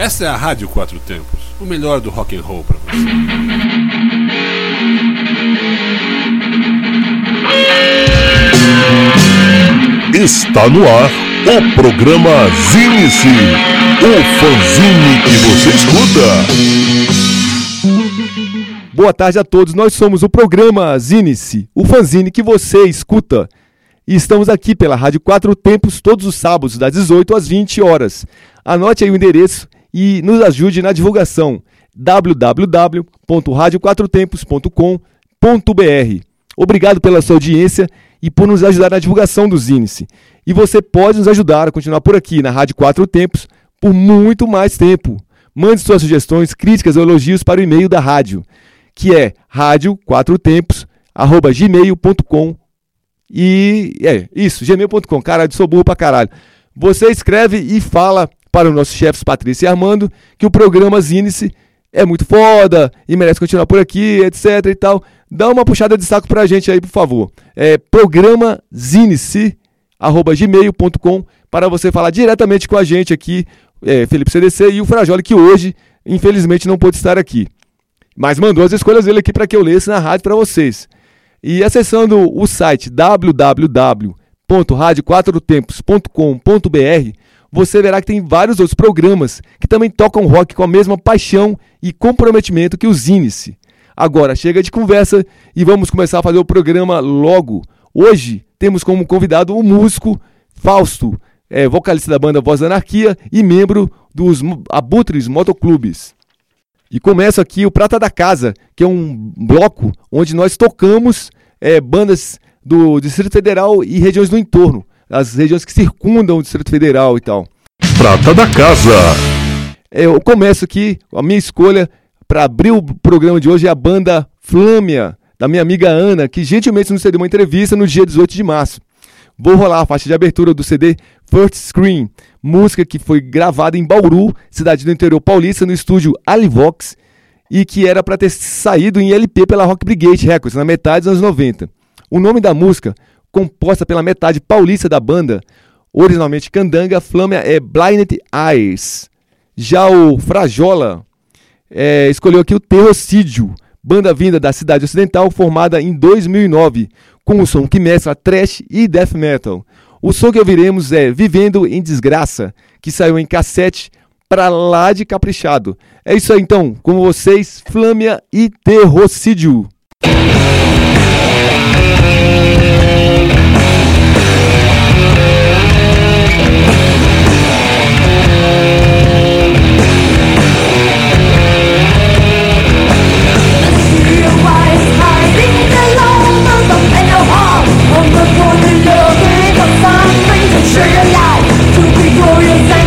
Essa é a Rádio Quatro Tempos, o melhor do rock and roll para você. Está no ar o programa Zine-se, o fanzine que você escuta. Boa tarde a todos, nós somos o programa Zine-se, o fanzine que você escuta. E estamos aqui pela Rádio Quatro Tempos todos os sábados, das 18 às 20 horas. Anote aí o endereço e nos ajude na divulgação www.radioquatrotempos.com.br. Obrigado pela sua audiência e por nos ajudar na divulgação do Zinice. E você pode nos ajudar a continuar por aqui na Rádio Quatro Tempos por muito mais tempo. Mande suas sugestões, críticas ou elogios para o e-mail da rádio, que é rádio4tempos@gmail.com. E é isso, gmail.com. Caralho, sou burro pra caralho. Você escreve e fala para os nossos chefes Patrícia e Armando que o programa Zinice é muito foda e merece continuar por aqui, etc e tal. Dá uma puxada de saco pra gente aí, por favor. É programa gmail.com para você falar diretamente com a gente aqui, é, Felipe CDC e o Frajoli, que hoje, infelizmente, não pôde estar aqui. Mas mandou as escolhas dele aqui para que eu lesse na rádio para vocês. E acessando o site www.radioquatrotempos.com.br, você verá que tem vários outros programas que também tocam rock com a mesma paixão e comprometimento que o Zinice. Agora, chega de conversa e vamos começar a fazer o programa logo. Hoje temos como convidado o músico Fausto, é, vocalista da banda Voz da Anarquia e membro dos Abutres Motoclubes. E começa aqui o Prata da Casa, que é um bloco onde nós tocamos é, bandas do Distrito Federal e regiões do entorno as regiões que circundam o Distrito Federal e tal. Prata da Casa. É, eu começo aqui, a minha escolha para abrir o programa de hoje é a banda Flâmia, da minha amiga Ana, que gentilmente nos cedeu uma entrevista no dia 18 de março. Vou rolar a faixa de abertura do CD First Screen, música que foi gravada em Bauru, cidade do interior paulista, no estúdio Alivox, e que era para ter saído em LP pela Rock Brigade Records, na metade dos anos 90. O nome da música composta pela metade paulista da banda, originalmente Candanga, Flâmia é Blinded Eyes. Já o Frajola é, escolheu aqui o Terrocídio, banda vinda da cidade ocidental, formada em 2009, com um som que mescla trash e death metal. O som que ouviremos é Vivendo em Desgraça, que saiu em cassete pra lá de caprichado. É isso aí então, com vocês, Flâmia e Terrocídio. 是人来，不必过在。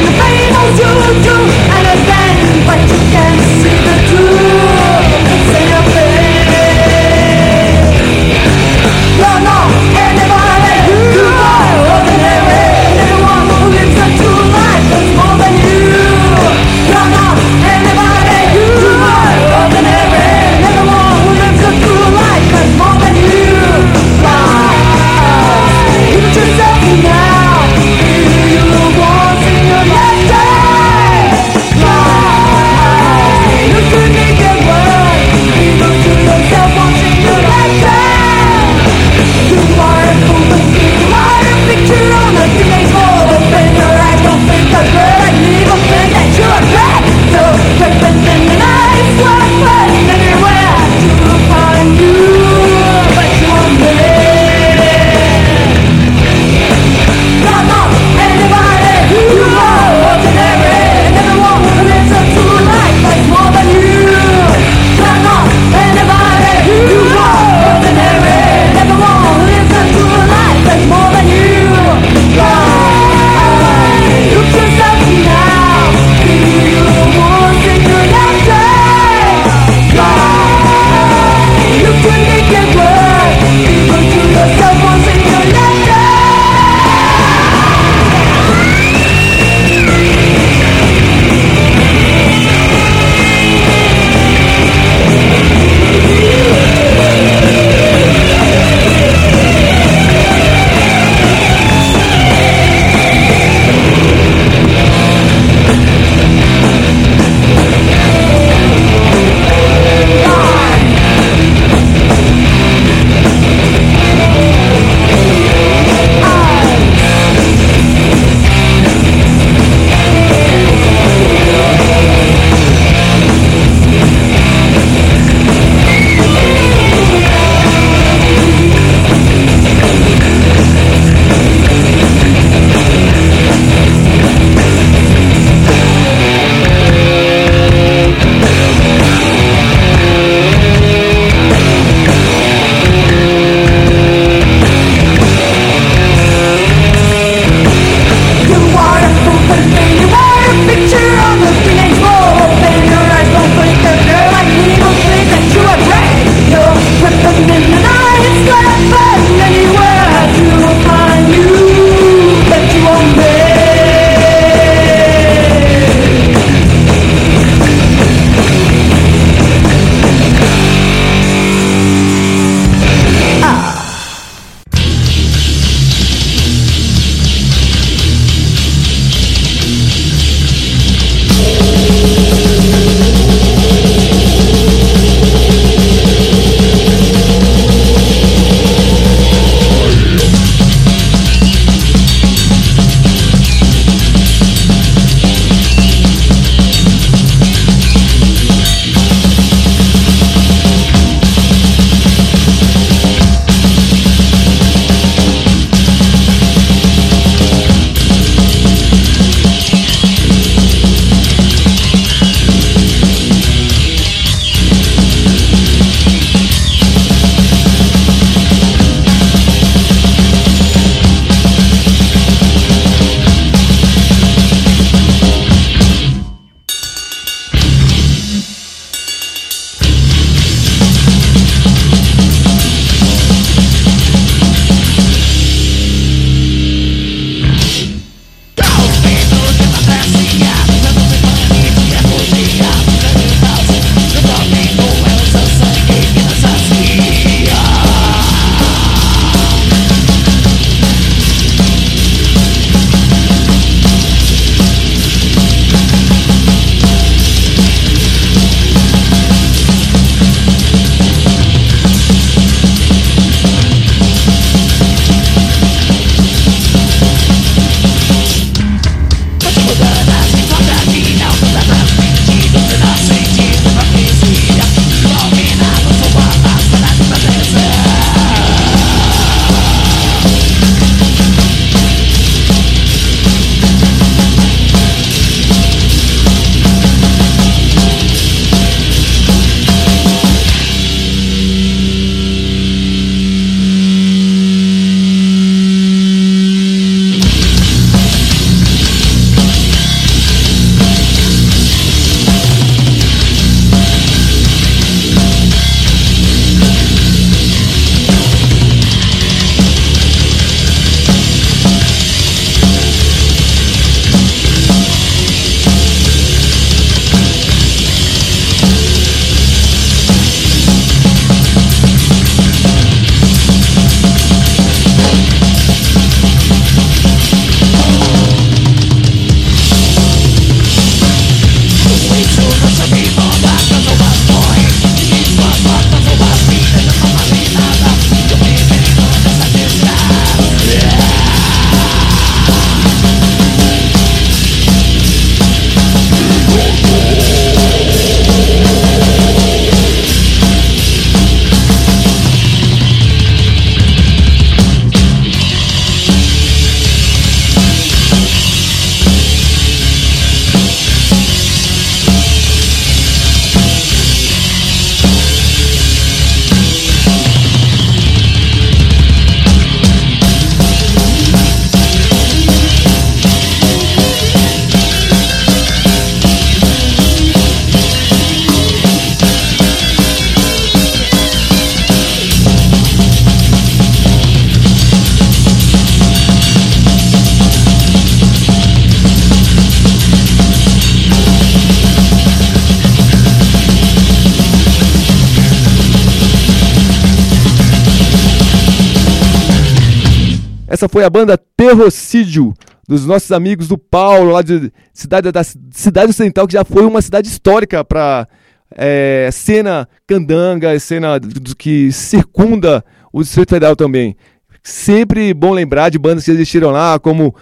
Essa foi a banda Terrocídio, dos nossos amigos do Paulo, lá de cidade, da cidade ocidental, que já foi uma cidade histórica para é, cena candanga, cena que circunda o Distrito Federal também. Sempre bom lembrar de bandas que existiram lá, como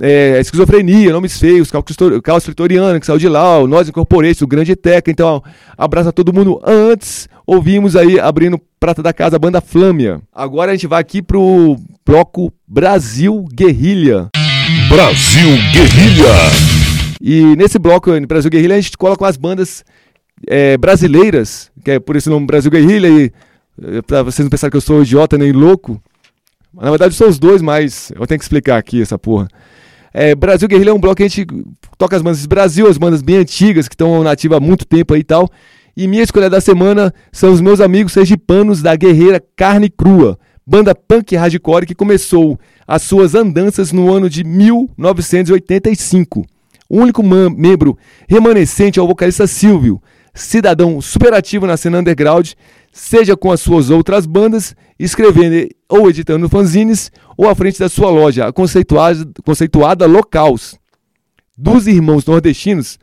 é, Esquizofrenia, Nomes Feios, Caos Vitoriano, que saiu de lá, o Nós Incorporates, o Grande Teca. Então, abraço a todo mundo. Antes, ouvimos aí, abrindo Prata da Casa, a banda Flâmia. Agora a gente vai aqui pro bloco Brasil Guerrilha. Brasil Guerrilha. E nesse bloco, Brasil Guerrilha, a gente coloca as bandas é, brasileiras, que é por esse nome Brasil Guerrilha, e é, pra vocês não pensarem que eu sou idiota nem louco. Na verdade, sou os dois, mas eu tenho que explicar aqui essa porra. É, Brasil Guerrilha é um bloco que a gente toca as bandas Brasil, as bandas bem antigas, que estão nativas há muito tempo aí e tal. E minha escolha da semana são os meus amigos sergipanos da Guerreira Carne Crua, banda punk hardcore que começou as suas andanças no ano de 1985. O único membro remanescente é o vocalista Silvio, cidadão superativo na cena underground, seja com as suas outras bandas, escrevendo ou editando fanzines, ou à frente da sua loja, a conceituada, conceituada Locals. Dos irmãos nordestinos,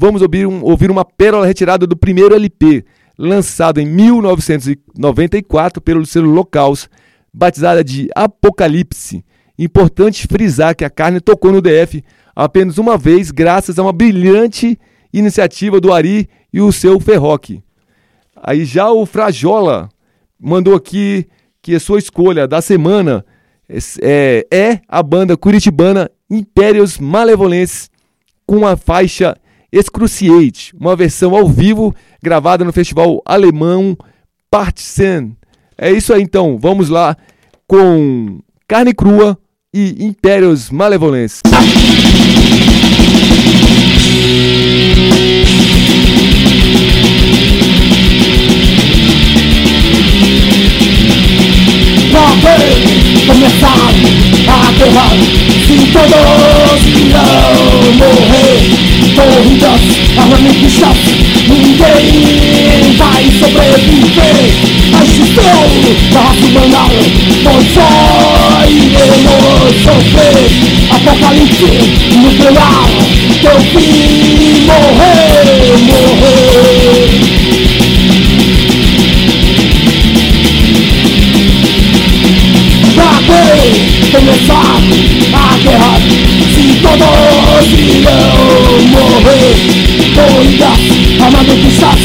vamos ouvir, um, ouvir uma pérola retirada do primeiro LP, lançado em 1994 pelo selo Locals, batizada de Apocalipse. Importante frisar que a carne tocou no DF apenas uma vez, graças a uma brilhante iniciativa do Ari e o seu Ferroque. Aí já o Frajola mandou aqui que a sua escolha da semana é, é a banda curitibana Impérios Malevolentes com a faixa Excruciate, uma versão ao vivo gravada no festival alemão Partisen. É isso aí então, vamos lá com Carne Crua e Impérios Malevolentes. Começar a guerra Se todos irão morrer Corridas, armamentistas Ninguém vai sobreviver. A extinção da raça humana Nós só iremos sofrer. Apocalipse nuclear Teu fim morrer, morrer começar a guerra Se todos irão morrer Corridas, armamentistas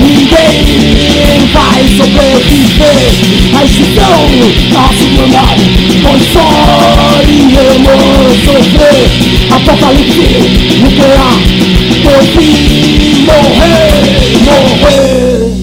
Ninguém vai sobreviver A extinção lugar Pois só iremos sofrer Apocalipse nuclear fim morrer, morrer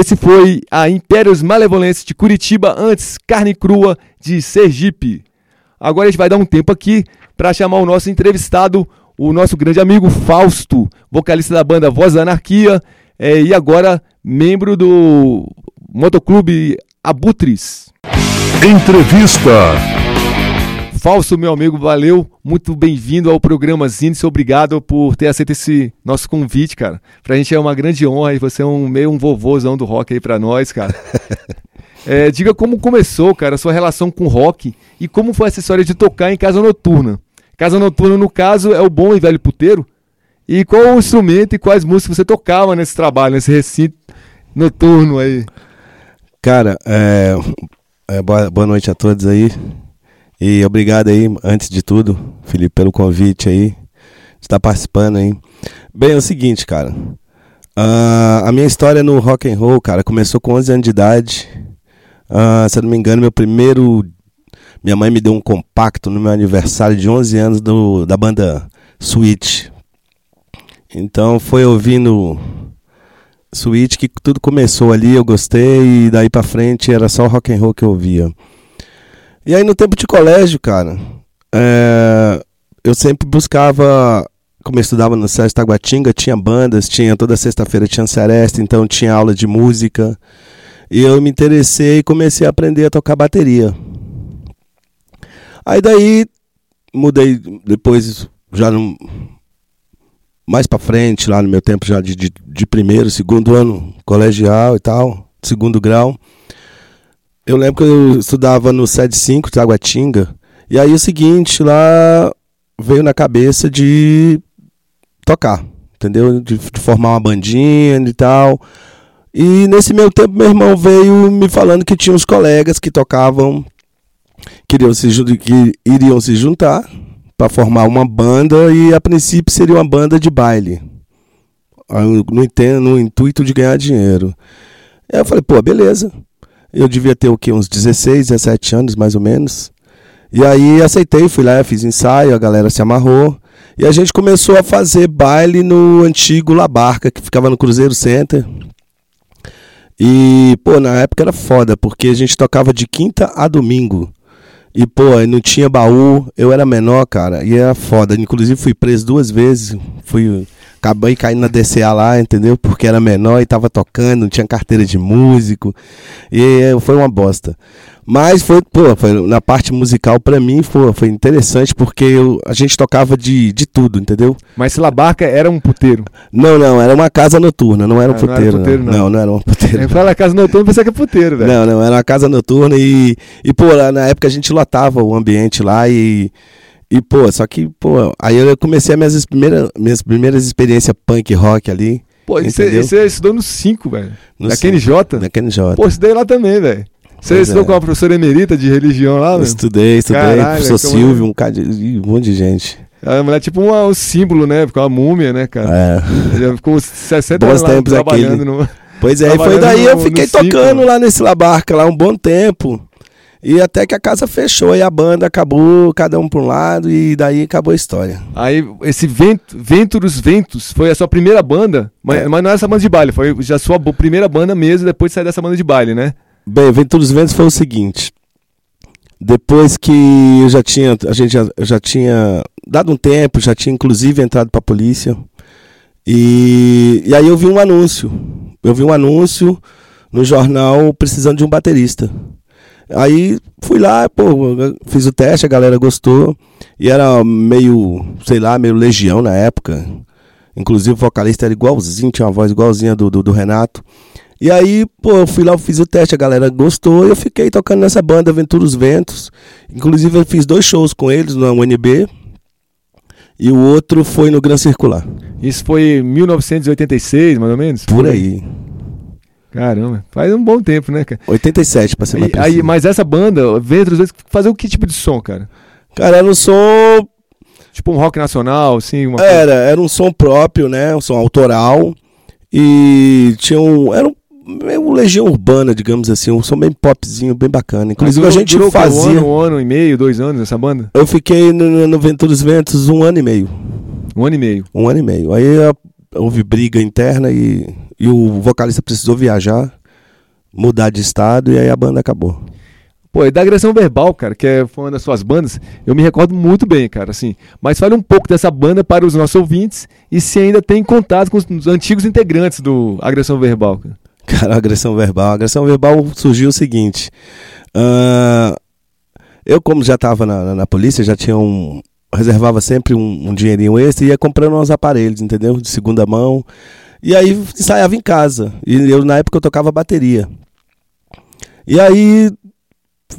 Esse foi a Impérios Malevolentes de Curitiba, antes Carne Crua de Sergipe. Agora a gente vai dar um tempo aqui para chamar o nosso entrevistado, o nosso grande amigo Fausto, vocalista da banda Voz da Anarquia é, e agora membro do Motoclube Abutres. Entrevista. Fausto, meu amigo, valeu. Muito bem-vindo ao programa Zines. Obrigado por ter aceito esse nosso convite, cara. Pra gente é uma grande honra e você é um meio um vovôzão do rock aí pra nós, cara. É, diga como começou, cara, a sua relação com rock e como foi essa história de tocar em casa noturna. Casa noturna, no caso, é o bom e velho puteiro. E qual o instrumento e quais músicas você tocava nesse trabalho, nesse recinto noturno aí? Cara, é, é, boa, boa noite a todos aí. E obrigado aí, antes de tudo, Felipe, pelo convite aí, de estar participando aí. Bem, é o seguinte, cara. Uh, a minha história no rock and roll, cara, começou com 11 anos de idade. Uh, se eu não me engano, meu primeiro. Minha mãe me deu um compacto no meu aniversário de 11 anos do, da banda Switch. Então foi ouvindo Switch que tudo começou ali, eu gostei e daí pra frente era só rock and roll que eu ouvia. E aí no tempo de colégio, cara, é, eu sempre buscava, como eu estudava no Sérgio Taguatinga, tinha bandas, tinha toda sexta-feira tinha seresta, então tinha aula de música. E eu me interessei e comecei a aprender a tocar bateria. Aí daí mudei depois já no, mais para frente, lá no meu tempo já de, de, de primeiro, segundo ano colegial e tal, segundo grau. Eu lembro que eu estudava no SED 5, Taguatinga, e aí o seguinte, lá veio na cabeça de tocar, entendeu? De, de, formar uma bandinha e tal. E nesse meu tempo, meu irmão veio me falando que tinha uns colegas que tocavam, queriam se, que iriam se juntar para formar uma banda e a princípio seria uma banda de baile. No, no intuito de ganhar dinheiro. Aí eu falei, pô, beleza. Eu devia ter o quê? Uns 16, 17 anos, mais ou menos. E aí aceitei, fui lá, fiz ensaio, a galera se amarrou. E a gente começou a fazer baile no antigo La Barca, que ficava no Cruzeiro Center. E, pô, na época era foda, porque a gente tocava de quinta a domingo. E, pô, não tinha baú, eu era menor, cara, e era foda. Inclusive fui preso duas vezes, fui acabei caindo na DCA lá, entendeu? Porque era menor e tava tocando, não tinha carteira de músico. E foi uma bosta. Mas foi, pô, foi, na parte musical para mim foi, foi interessante porque eu, a gente tocava de, de tudo, entendeu? Mas se Barca era um puteiro? Não, não, era uma casa noturna, não era um ah, puteiro. Não, era puteiro, não. não, não era um puteiro. Fala casa noturna, pensei que é puteiro, velho. Não, não, era uma casa noturna e, e pô, na época a gente lotava o ambiente lá e e, pô, só que, pô, aí eu comecei as minhas primeiras, minhas primeiras experiências punk rock ali. Pô, e você estudou no 5, velho. Cinco, KNJ? Da KNJ. Pô, estudei lá também, velho. Você estudou é. com a professora emerita de religião lá, velho? Estudei, estudei. Caralho, professor Silvio, um, um monte de gente. A mulher é tipo um, um símbolo, né? Ficou uma múmia, né, cara? É. Já ficou 60 Bons anos lá trabalhando no. Pois é, e foi daí no, eu fiquei tocando lá nesse Labarca lá um bom tempo. E até que a casa fechou e a banda acabou, cada um por um lado, e daí acabou a história. Aí, esse Vento, dos Ventos foi a sua primeira banda, mas, é. mas não é essa banda de baile, foi já a sua primeira banda mesmo, depois de sair dessa banda de baile, né? Bem, Vento dos Ventos foi o seguinte. Depois que eu já tinha, a gente já, já tinha dado um tempo, já tinha inclusive entrado para a polícia. E, e aí eu vi um anúncio. Eu vi um anúncio no jornal precisando de um baterista. Aí fui lá, pô, fiz o teste, a galera gostou. E era meio, sei lá, meio legião na época. Inclusive o vocalista era igualzinho, tinha uma voz igualzinha do, do, do Renato. E aí, pô, eu fui lá, fiz o teste, a galera gostou e eu fiquei tocando nessa banda Aventura os Ventos. Inclusive eu fiz dois shows com eles no UNB e o outro foi no Gran Circular. Isso foi em 1986, mais ou menos? Por aí. Caramba, faz um bom tempo, né, cara? 87, pra ser mais e, aí, Mas essa banda, Ventros, fazer o que tipo de som, cara? Cara, era um som... Tipo um rock nacional, assim? Uma era, coisa... era um som próprio, né? Um som autoral. E tinha um... Era um meio legião urbana, digamos assim, um som bem popzinho, bem bacana. Inclusive durou, a gente durou fazia... Um ano, um ano e meio, dois anos essa banda? Eu fiquei no, no Venturos Ventos um ano e meio. Um ano e meio? Um ano e meio. Aí houve briga interna e, e o vocalista precisou viajar. mudar de estado e aí a banda acabou. Pô, e da agressão verbal, cara, que é, foi uma das suas bandas, eu me recordo muito bem, cara, assim. Mas fale um pouco dessa banda para os nossos ouvintes e se ainda tem contato com os antigos integrantes do Agressão Verbal. Cara. Cara, agressão verbal. A agressão verbal surgiu o seguinte. ah, eu, como já estava na, na, na polícia, já tinha um. Reservava sempre um, um dinheirinho extra e ia comprando uns aparelhos, entendeu? De segunda mão. E aí ensaiava em casa. E eu, na época, eu tocava bateria. E aí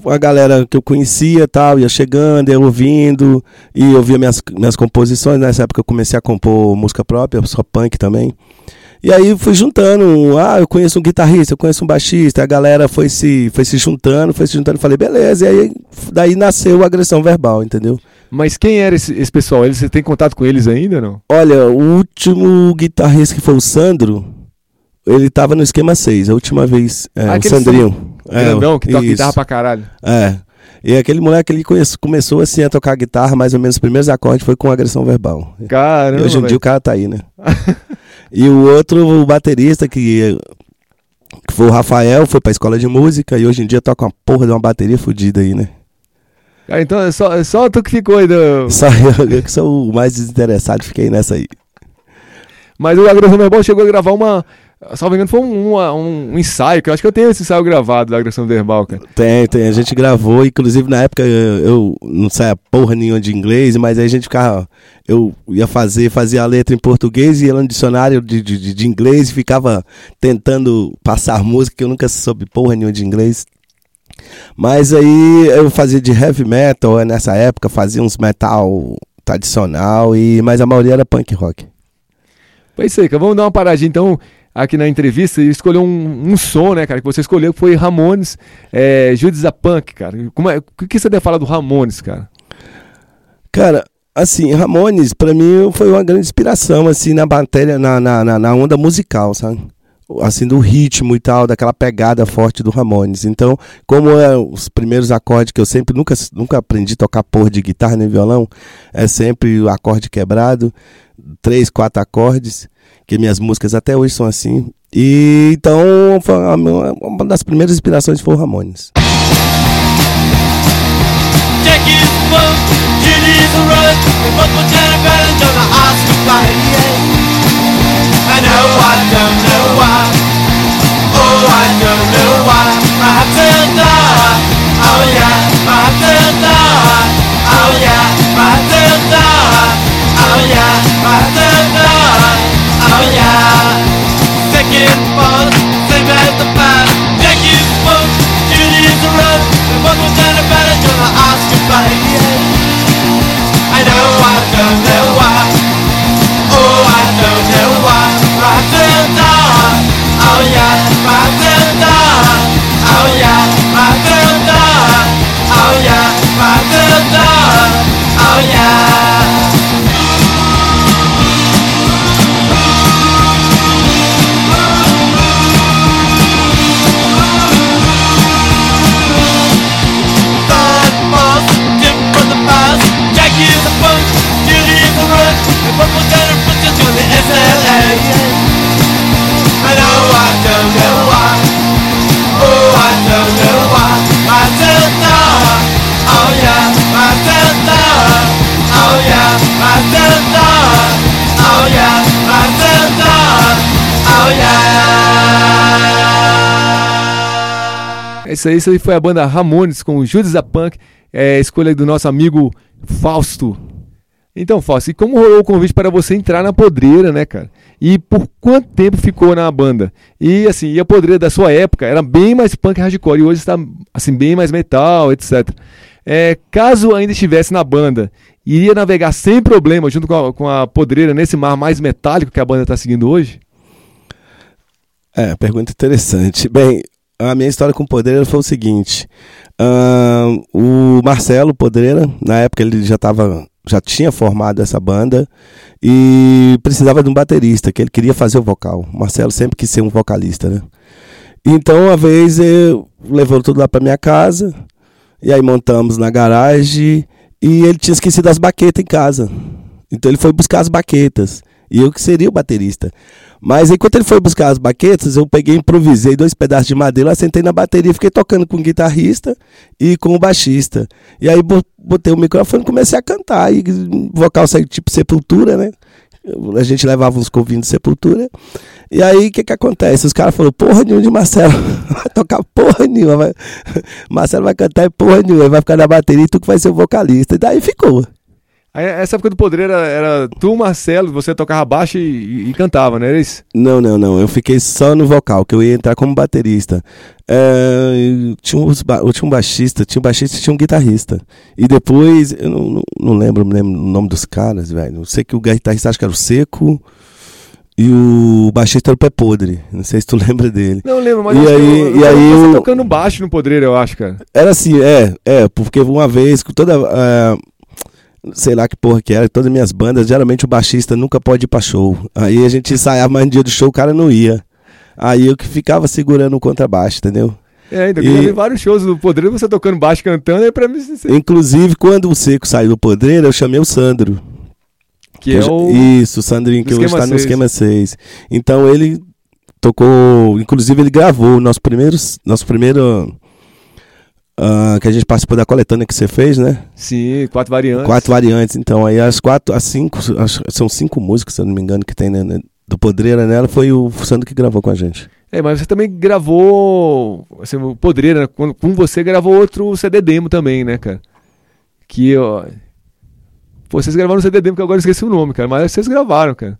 a galera que eu conhecia tal, ia chegando, ia ouvindo, e eu via minhas, minhas composições. Nessa época eu comecei a compor música própria, só punk também. E aí fui juntando, ah, eu conheço um guitarrista, eu conheço um baixista, a galera foi se, foi se juntando, foi se juntando, falei, beleza, e aí daí nasceu a agressão verbal, entendeu? Mas quem era esse, esse pessoal? Eles, você tem contato com eles ainda ou não? Olha, o último guitarrista que foi o Sandro, ele tava no esquema 6, a última vez, é, Ah, o Sandrinho. É, Grandão, que toca isso. guitarra pra caralho. É. E aquele moleque ele conhece- começou assim a tocar guitarra, mais ou menos os primeiros acordes foi com agressão verbal. Caramba, e hoje em dia o cara tá aí, né? e o outro, o baterista, que, que foi o Rafael, foi pra escola de música e hoje em dia toca uma porra de uma bateria fodida aí, né? Cara, então é só, é só tu que ficou aí do... Só eu, eu que sou o mais desinteressado, fiquei nessa aí. Mas o Agressão Verbal chegou a gravar uma... Salvo engano, foi um, um, um ensaio, que eu acho que eu tenho esse ensaio gravado da Agressão Verbal, cara. Tem, tem, a gente gravou, inclusive na época eu, eu não saia porra nenhuma de inglês, mas aí a gente ficava. Eu ia fazer, fazia a letra em português e ia no dicionário de, de- de inglês e ficava tentando passar música, que eu nunca soube porra nenhuma de inglês. Mas aí eu fazia de heavy metal eh, nessa época, fazia uns metal tradicional, e mas a maioria era punk rock. Aí, cara. Vamos dar uma paradinha então aqui na entrevista e escolher um, um som, né, cara, que você escolheu, que foi Ramones, é, Judas a Punk, cara. Como é, o que você deve falar do Ramones, cara? Cara, assim, Ramones, pra mim, foi uma grande inspiração, assim, na matéria, na, na, na- na onda musical, sabe? Assim, do ritmo e tal, daquela pegada forte do Ramones. Então, como é os primeiros acordes que eu sempre, nunca, nunca aprendi a tocar porra de guitarra nem violão, é sempre o acorde quebrado, três, quatro acordes, que minhas músicas até hoje são assim. E então, uma, das primeiras inspirações foi o Ramones. Jack I know oh, I don't know why. Oh, I don't know why. I to die. Oh yeah, I to die. Oh yeah, I to die. Oh yeah, I to die. Oh same as the past. Jack is one, Judy's a run. We both will turn around and don't ask goodbye. I know I don't know Oh yeah, my friend, oh yeah. É isso aí, isso aí foi a banda Ramones com Judas a Punk, é, escolha do nosso amigo Fausto. Então, Fausto, e como rolou o convite para você entrar na podreira, né, cara? E por quanto tempo ficou na banda? E assim, e a podreira da sua época era bem mais punk hardcore e hoje está assim bem mais metal, etc. É, caso ainda estivesse na banda, iria navegar sem problema junto com a, com a podreira nesse mar mais metálico que a banda está seguindo hoje? É, pergunta interessante. Bem, a minha história com o Podreira foi o seguinte: ahn, o Marcelo Podreira, na época ele já tava, já tinha formado essa banda e precisava de um baterista, que ele queria fazer o vocal. O Marcelo sempre quis ser um vocalista, né? Então, uma vez eu levou tudo lá para minha casa e aí montamos na garagem e ele tinha esquecido as baquetas em casa. Então ele foi buscar as baquetas. E eu que seria o baterista. Mas enquanto ele foi buscar as baquetas, eu peguei, improvisei dois pedaços de madeira, sentei na bateria e fiquei tocando com o guitarrista e com o baixista. E aí bo- botei o microfone e comecei a cantar. E vocal saiu tipo sepultura, né? A gente levava uns covinhos de sepultura. E aí o que que acontece? Os caras falaram, porra nenhuma de Marcelo, vai tocar porra nenhuma. Vai... Marcelo vai cantar porra nenhuma, vai ficar na bateria e tu que vai ser o vocalista. E daí ficou. Essa época do Podreiro era, era tu, Marcelo, você tocava baixo e, e- cantava, não era isso? Não, não, não. Eu fiquei só no vocal, que eu ia entrar como baterista. É, eu tinha, uns eu tinha um baixista, tinha um baixista e tinha um guitarrista. E depois, eu não, não, não lembro, não lembro o nome dos caras, velho. Eu sei que o guitarrista acho que era o Seco e o baixista era o Pé Podre. Não sei se tu lembra dele. Não lembro, mas E aí- eu, eu e aí você eu- tocando baixo no Podreiro, eu acho, cara. Era assim, é, é, porque uma vez, com toda. é, sei lá que porra que era, todas as minhas bandas, geralmente o baixista nunca pode ir pra show. Aí a gente ensaiava, mas no dia do show o cara não ia. Aí eu que ficava segurando o contrabaixo, entendeu? É, ainda E- eu vi vários shows do Podreiro, você tocando baixo, cantando, aí pra mim, Inclusive, quando o Seco saiu do Podreiro, eu chamei o Sandro. que é Eu já- o... Isso, o Sandrinho, que hoje está no 6. Esquema 6. Então ele tocou, inclusive ele gravou o nosso primeiro, nosso primeiro ah, que a gente participou da coletânea que você fez, né? Sim, quatro variantes. Quatro variantes, então aí as quatro, as cinco, as- são cinco músicas, se eu não me engano, que tem né, né, do Podreira nela, foi o Sandro que gravou com a gente. É, mas você também gravou. Assim, o Podreiro, né? Com, com você gravou outro CD demo também, né, cara? Que, ó. Pô, vocês gravaram o CD demo, que agora eu esqueci o nome, cara. Mas vocês gravaram, cara.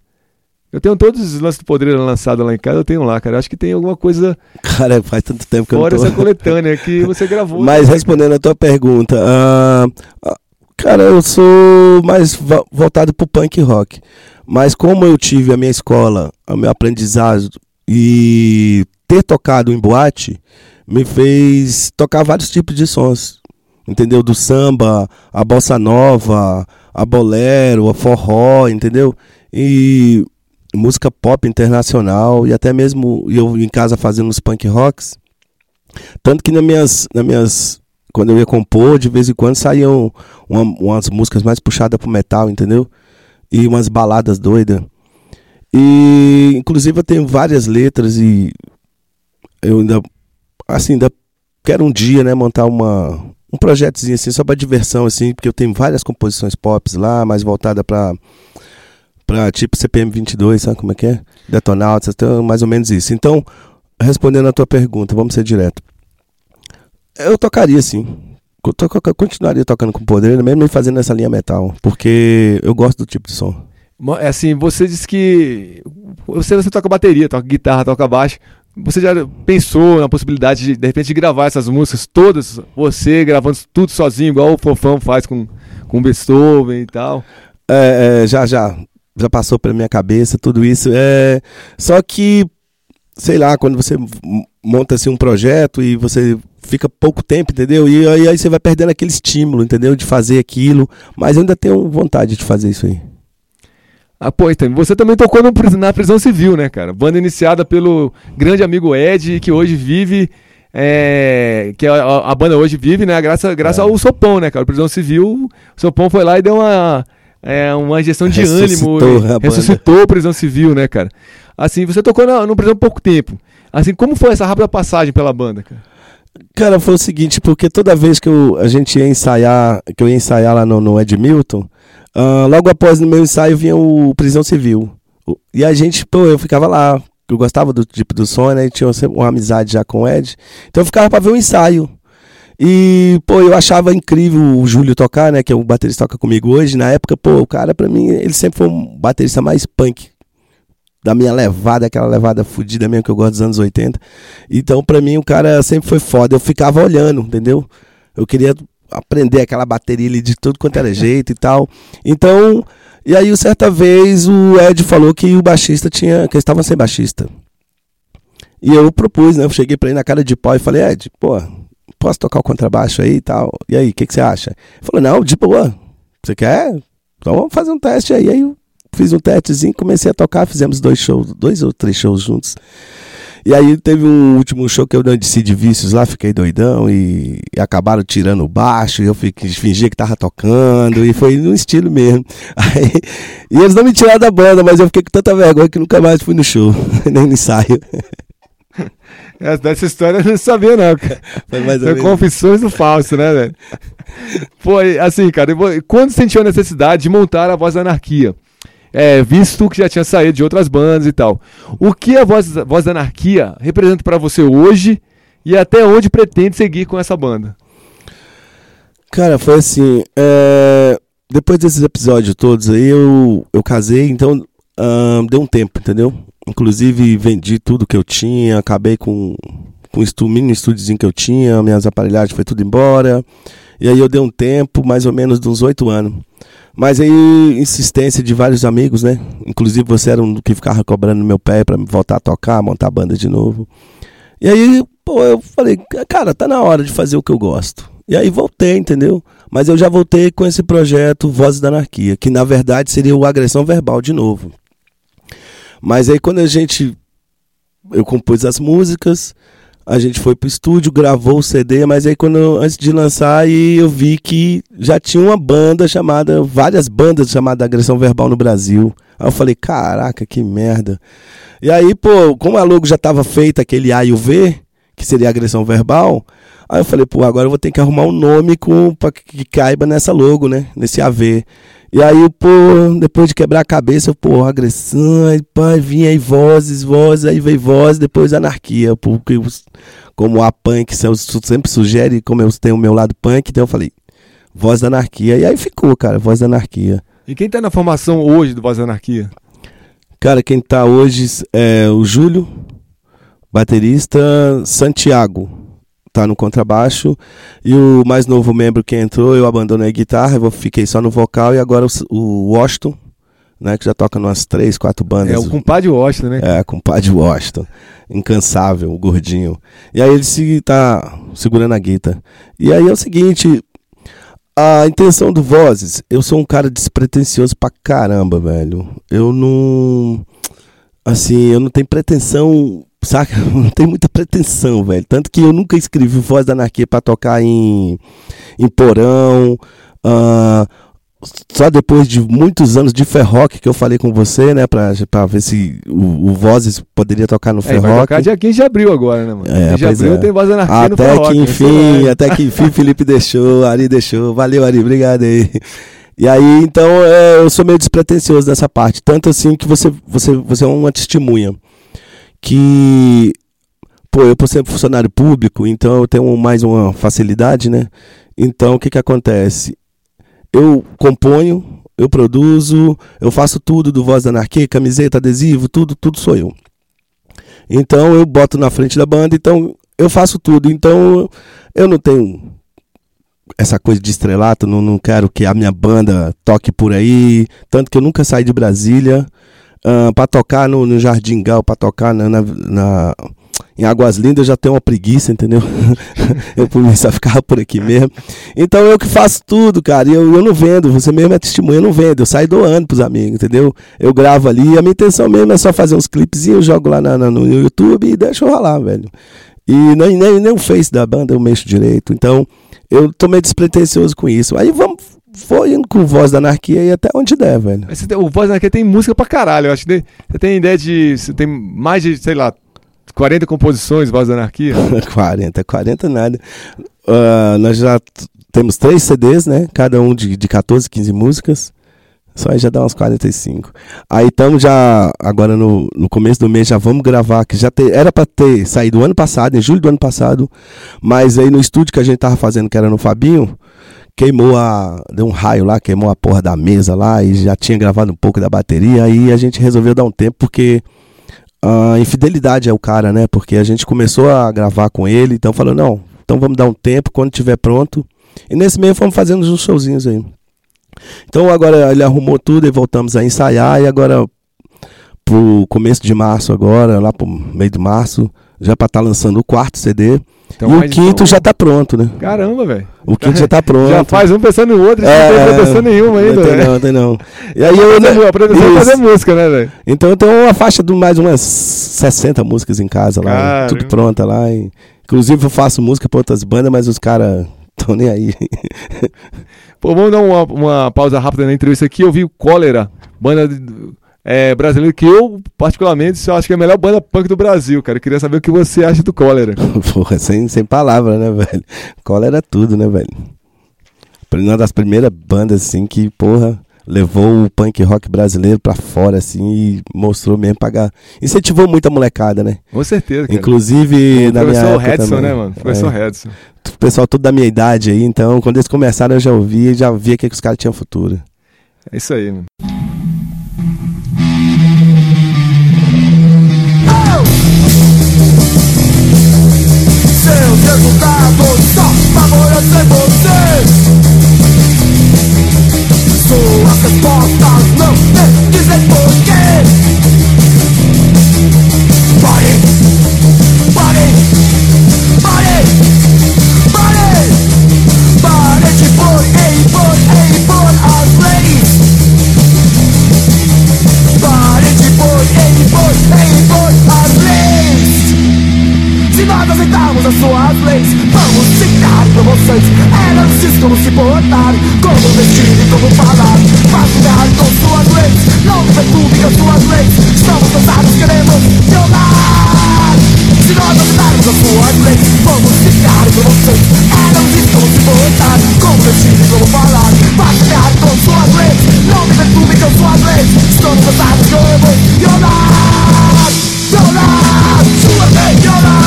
Eu tenho todos os lances do Podreiro lançados lá em casa, eu tenho lá, cara. Eu Acho que tem alguma coisa Cara, faz tanto tempo que eu não essa tô... coletânea que você gravou. Mas respondendo a tua pergunta, ah, cara, eu sou mais vo- voltado pro punk rock. Mas como eu tive a minha escola, o meu aprendizado e ter tocado em boate, me fez tocar vários tipos de sons. Entendeu? Do samba, a bossa nova, a bolero, a forró, entendeu? E música pop internacional e até mesmo eu em casa fazendo os punk rocks. Tanto que nas minhas, nas minhas. Quando eu ia compor, de vez em quando saíam uma- umas músicas mais puxadas pro metal, entendeu? E umas baladas doidas. E inclusive eu tenho várias letras e eu ainda. Assim, ainda quero um dia, né, montar uma, um projetozinho assim, só pra diversão, assim, porque eu tenho várias composições pop lá, mais voltada pra. Pra tipo CPM 22, sabe como é que é? Detonautas, então, mais ou menos isso. Então, respondendo a tua pergunta, vamos ser direto. Eu tocaria sim. Eu to- continuaria tocando com poder, mesmo fazendo essa linha metal, porque eu gosto do tipo de som. É assim, você disse que você, você toca bateria, toca guitarra, toca baixo. Você já pensou na possibilidade de, de repente, de gravar essas músicas todas, você gravando tudo sozinho, igual o Fofão faz com, com o Beethoven e tal? É, é, já, já, já passou pela minha cabeça tudo isso. É, só que, sei lá, quando você monta assim um projeto e você fica pouco tempo, entendeu? E aí, aí você vai perdendo aquele estímulo, entendeu? De fazer aquilo. Mas eu ainda tenho vontade de fazer isso aí. Ah, então, você também tocou no na prisão civil, né, cara? Banda iniciada pelo grande amigo Ed, que hoje vive. é, que a, a- banda hoje vive, né? Graças, É. ao Sopão, né, cara? Prisão Civil, o Sopão foi lá e deu uma, é, uma injeção de Ressuscitou ânimo. a banda. ressuscitou a Prisão Civil, né, cara? Assim, você tocou na, no Prisão há pouco tempo. Assim, como foi essa rápida passagem pela banda, cara? Cara, foi o seguinte, porque toda vez que eu- a gente ia ensaiar, que eu ia ensaiar lá no, no Edmilton, ah, logo após no meu ensaio vinha o Prisão Civil. E a gente, pô, eu ficava lá, eu gostava do tipo do som, né? E tinha uma amizade já com o Ed. Então eu ficava pra ver o ensaio. E, pô, eu achava incrível o Júlio tocar, né? Que é o baterista que toca comigo hoje. Na época, pô, o cara, pra mim, ele sempre foi um baterista mais punk. Da minha levada, aquela levada fodida mesmo que eu gosto dos anos 80. Então, pra mim, o cara sempre foi foda. Eu ficava olhando, entendeu? Eu queria aprender aquela bateria ali de tudo quanto era jeito e tal. Então, e aí, certa vez, o Ed falou que o baixista tinha. que eles estavam sem baixista. E eu propus, né? Eu cheguei pra ele na cara de pau e falei, Ed, pô, posso tocar o contrabaixo aí e tal? E aí, o que, que você acha? Ele falou, não, de boa. Você quer? Então vamos fazer um teste aí. Aí eu fiz um testezinho, comecei a tocar, fizemos dois shows, dois ou três shows juntos. E aí teve um último show que eu dei de Vícios lá, fiquei doidão e, e acabaram tirando o baixo, e eu fiquei, fingia que tava tocando, e foi no estilo mesmo. Aí, e eles não me tiraram da banda, mas eu fiquei com tanta vergonha que nunca mais fui no show, nem no ensaio. Essa, dessa história eu não sabia, não, cara. Foi confissões do falso, né, velho? Foi assim, cara. Quando sentiu a necessidade de montar a voz da anarquia? É, visto que já tinha saído de outras bandas e tal. O que a voz, voz da anarquia representa pra você hoje e até onde pretende seguir com essa banda? Cara, foi assim. é, Depois desses episódios todos aí, eu, eu casei, então ahn, deu um tempo, entendeu? Inclusive vendi tudo que eu tinha, acabei com, com o mini estúdiozinho que eu tinha, minhas aparelhagens foi tudo embora. E aí eu dei um tempo, mais ou menos de uns oito anos. Mas aí, insistência de vários amigos, né? Inclusive você era um que ficava cobrando meu pé pra voltar a tocar, montar a banda de novo. E aí, pô, eu falei, cara, tá na hora de fazer o que eu gosto. E aí voltei, entendeu? Mas eu já voltei com esse projeto Vozes da Anarquia, que na verdade seria o Agressão Verbal de novo. Mas aí quando a gente. Eu compus as músicas, a gente foi pro estúdio, gravou o CD, mas aí quando antes de lançar, aí eu vi que já tinha uma banda chamada, várias bandas chamadas Agressão Verbal no Brasil. Aí eu falei, caraca, que merda. E aí, pô, como a logo já tava feita, aquele A e o V, que seria agressão verbal, aí eu falei, pô, agora eu vou ter que arrumar um nome com, pra que caiba nessa logo, né? Nesse AV. E aí, pô, depois de quebrar a cabeça, pô, agressão, aí, pai, vinha aí vozes, vozes, aí veio voz, depois anarquia, porque os- como a punk sempre sugere, como eu tenho o meu lado punk, então eu falei, voz da anarquia. E aí ficou, cara, voz da anarquia. E quem tá na formação hoje do Voz da Anarquia? Cara, quem tá hoje é o Júlio, baterista, Santiago, tá no contrabaixo, e o mais novo membro que entrou, eu abandonei a guitarra, eu fiquei só no vocal, e agora o, Washington, né, que já toca umas três, quatro bandas. É o compadre Washington, né? É, compadre Washington. Incansável, o gordinho. E aí ele se, tá segurando a guitarra. E aí é o seguinte. A intenção do Vozes, eu sou um cara despretensioso pra caramba, velho. Eu não. Assim, eu não tenho pretensão, saca? Não tenho muita pretensão, velho. Tanto que eu nunca escrevi Voz da Anarquia pra tocar em, em porão. ah, só depois de muitos anos de ferrock que eu falei com você, né, pra, pra ver se o, o Vozes poderia tocar no É, vai tocar dia 15 de abril agora, né, mano? É, 15 de pois abril é. tem Voz da Anarquia no Até Ferrock, que vai ser enfim, live. até que enfim, Felipe deixou, Ari deixou. Valeu, Ari, obrigado aí. E aí, então, é, eu sou meio despretensioso nessa parte. Tanto assim que você, você, você é uma testemunha. Que, pô, eu por ser funcionário público, então eu tenho mais uma facilidade, né? Então, o que que acontece? Eu componho, eu produzo, eu faço tudo do Voz da Anarquia, camiseta, adesivo, tudo, tudo sou eu. Então eu boto na frente da banda, então eu faço tudo. Então eu não tenho essa coisa de estrelato, não, não quero que a minha banda toque por aí. Tanto que eu nunca saí de Brasília ah, pra tocar no, no Jardim Gal, pra tocar na, na- na- em Águas Lindas, eu já tenho uma preguiça, entendeu? eu mim só ficava por aqui mesmo. Então eu que faço tudo, cara. E eu, eu não vendo, você mesmo é testemunha, eu não vendo. Eu saio doando pros amigos, entendeu? Eu gravo ali, a minha intenção mesmo é só fazer uns clipezinhos, jogo lá na- no YouTube e deixo rolar, velho. E nem, nem, nem o face da banda eu mexo direito. Então, eu tô meio despretensioso com isso. Aí vamos, foi indo com voz da anarquia e até onde der, velho. Mas o Voz da Anarquia tem música pra caralho. Eu acho você tem ideia de. Você tem mais de, sei lá, 40 composições, Voz da Anarquia? 40, 40 nada. Ah, nós já temos três CDs, né? Cada um de, de 14, 15 músicas. Só aí já dá uns 45. Aí estamos já, agora no, no começo do mês, já vamos gravar, que já te- era para ter saído ano passado, em julho do ano passado, mas aí no estúdio que a gente tava fazendo, que era no Fabinho, queimou a. Deu um raio lá, queimou a porra da mesa lá e já tinha gravado um pouco da bateria. Aí a gente resolveu dar um tempo, porque a infidelidade é o cara, né? Porque a gente começou a gravar com ele, então falou, não, então vamos dar um tempo quando tiver pronto. E nesse meio fomos fazendo uns showzinhos aí. Então agora ele arrumou tudo e voltamos a ensaiar e agora pro começo de março agora, lá pro meio de março, já para estar lançando o quarto CD. Então, e o quinto então- já tá pronto, né? Caramba, velho. O quinto já tá pronto. Já faz um pensando no outro, É, não tem pretensão nenhuma ainda, Não tem né? não, tem não. E aí eu, mu- A pretensão é fazer música, né, velho? Então eu tenho uma faixa de mais umas 60 músicas em casa lá, Caramba. tudo pronta lá. e- inclusive eu faço música pra outras bandas, mas os caras estão nem aí. Pô, vamos dar uma, uma pausa rápida na entrevista aqui. Eu vi o Cólera, banda de- é, brasileira, que eu, particularmente, só acho que é a melhor banda punk do Brasil, cara. Eu queria saber o que você acha do Cólera. Porra, sem, sem palavra, né, velho? Cola era tudo, né, velho? Uma das primeiras bandas, assim, que, porra, levou o punk rock brasileiro pra fora, assim, e mostrou mesmo pagar. Incentivou muita molecada, né? Com certeza, cara. Inclusive, o na minha época Redson, também. né, mano? Professor É. Redson. O pessoal todo da minha idade aí, então, quando eles começaram, eu já ouvia já via que os caras tinham futuro. É isso aí, mano. Resultados só favorecem você. Suas respostas não me dizem porquê. Pare, nós aceitarmos as suas leis, vamos ensinar pra vocês. Elas diz como se portar, como vestir e como falar. Vacilar com suas leis, não as suas leis. Estamos cansados, queremos violar. Se nós aceitarmos as suas leis, vamos ensinar pra vocês. Elas diz como se portar, como vestir e como falar. Vacilar com suas leis, não com suas leis. Estamos cansados, queremos violar. Violar, sua lei, violar,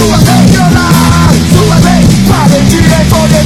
sua lei, violar, sua lei, parem de recolher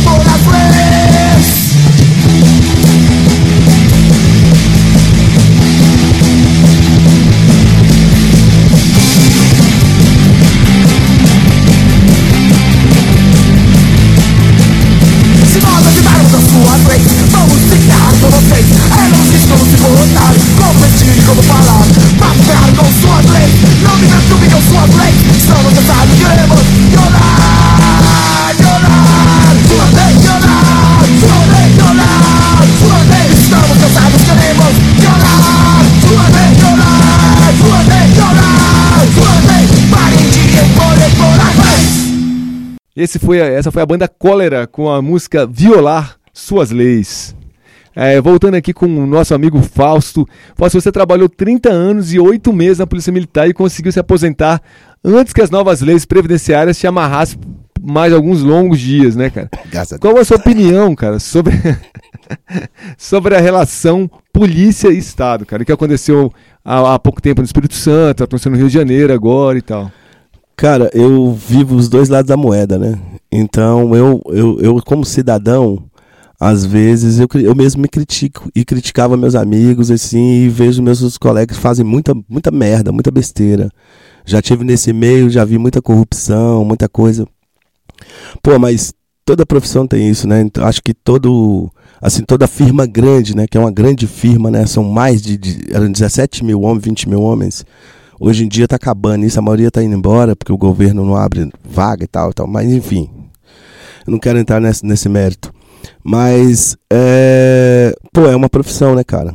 Esse foi essa foi a banda Cólera com a música Violar Suas Leis. É, voltando aqui com o nosso amigo Fausto. Fausto, você trabalhou 30 anos e 8 meses na Polícia Militar e conseguiu se aposentar antes que as novas leis previdenciárias te amarrassem mais alguns longos dias, né, cara? Graças Qual a sua opinião, cara, sobre, sobre a relação polícia e Estado, cara? O que aconteceu há, há pouco tempo no Espírito Santo, aconteceu no Rio de Janeiro agora e tal. Cara, eu vivo os dois lados da moeda, né? Então, eu, eu, eu como cidadão, às vezes eu, eu mesmo me critico e criticava meus amigos, assim, e vejo meus colegas fazem muita, muita merda, muita besteira. Já tive nesse meio, já vi muita corrupção, muita coisa. Pô, mas toda profissão tem isso, né? Então, acho que todo, assim, toda firma grande, né? Que é uma grande firma, né? São mais de, de eram 17 mil homens, 20 mil homens. Hoje em dia tá acabando isso, a maioria tá indo embora porque o governo não abre vaga e tal, e tal. Mas enfim, eu não quero entrar nesse, nesse mérito. Mas, é, pô, é uma profissão, né, cara?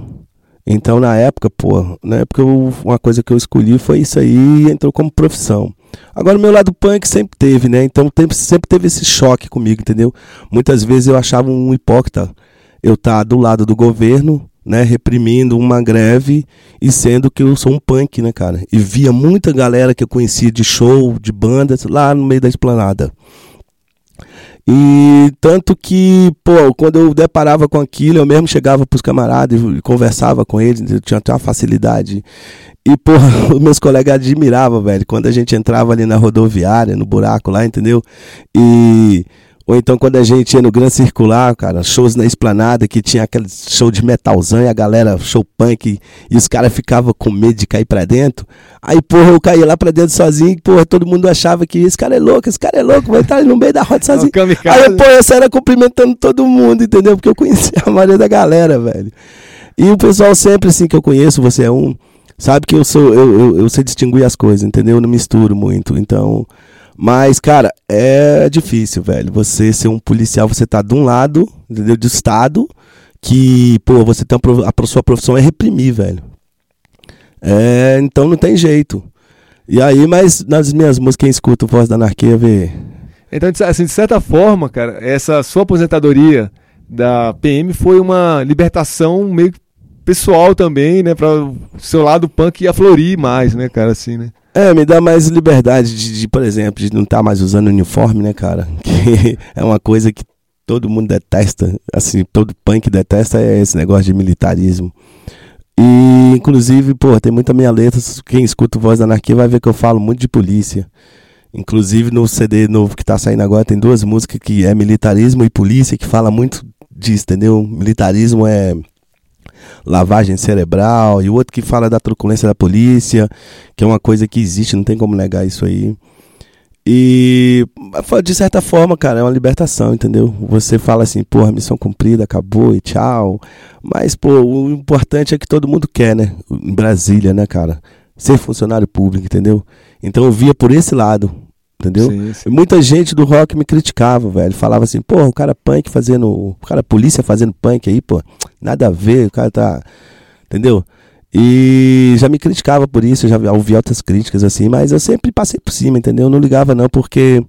Então, na época, pô, na época eu- uma coisa que eu escolhi foi isso aí e entrou como profissão. Agora, o meu lado punk sempre teve, né? Então, sempre teve esse choque comigo, entendeu? Muitas vezes eu achava um hipócrita eu estar do lado do governo, né, reprimindo uma greve e sendo que eu sou um punk, né, cara? E via muita galera que eu conhecia de show, de bandas, lá no meio da esplanada. E tanto que, pô, quando eu deparava com aquilo, eu mesmo chegava pros camaradas e conversava com eles, eu tinha até uma facilidade. E, os meus colegas admiravam, velho, quando a gente entrava ali na rodoviária, no buraco lá, entendeu? E. Ou então quando a gente ia no Gran Circular, cara, shows na esplanada, que tinha aquele show de metalzão e a galera, show punk, e os caras ficavam com medo de cair pra dentro. Aí, porra, eu caía lá pra dentro sozinho, e, porra, todo mundo achava que esse cara é louco, esse cara é louco, vai estar no meio da roda sozinho. É kamikaze. Aí, pô, eu saía cumprimentando todo mundo, entendeu? Porque eu conhecia a maioria da galera, velho. E o pessoal sempre, assim, que eu conheço, você é um, sabe que eu sou, eu, eu, eu sei distinguir as coisas, entendeu? Eu não misturo muito, então... Mas, cara, é difícil, velho. Você ser um policial, você tá de um lado, entendeu? Do Estado, que, pô, você tem pro- a sua profissão é reprimir, velho. É, então não tem jeito. E aí, mas nas minhas músicas, quem escuta o Voz da Anarquia vê. Então, assim, de certa forma, cara, essa sua aposentadoria da PM foi uma libertação meio pessoal também, né? Para o seu lado punk aflorir mais, né, cara, assim, né? É, me dá mais liberdade de, de, por exemplo, de não estar mais usando uniforme, né, cara? Que é uma coisa que todo mundo detesta, assim, todo punk detesta é esse negócio de militarismo. E, inclusive, pô, tem muita minha letra, quem escuta Voz da Anarquia vai ver que eu falo muito de polícia. Inclusive no CD novo que tá saindo agora tem duas músicas que é militarismo e polícia, que fala muito disso, entendeu? Militarismo é lavagem cerebral, e o outro que fala da truculência da polícia, que é uma coisa que existe, não tem como negar isso aí. E de certa forma, cara, é uma libertação, entendeu? Você fala assim, porra, missão cumprida, acabou e tchau. Mas, pô, o importante é que todo mundo quer, né? Em Brasília, né, cara? Ser funcionário público, entendeu? Então eu via por esse lado, entendeu? Sim, sim. Muita gente do rock me criticava, velho. Falava assim, porra, o cara punk fazendo. O cara polícia fazendo punk aí, pô. Nada a ver, o cara tá. Entendeu? E já me criticava por isso, eu já ouvi altas críticas assim, mas eu sempre passei por cima, entendeu? Eu não ligava não, porque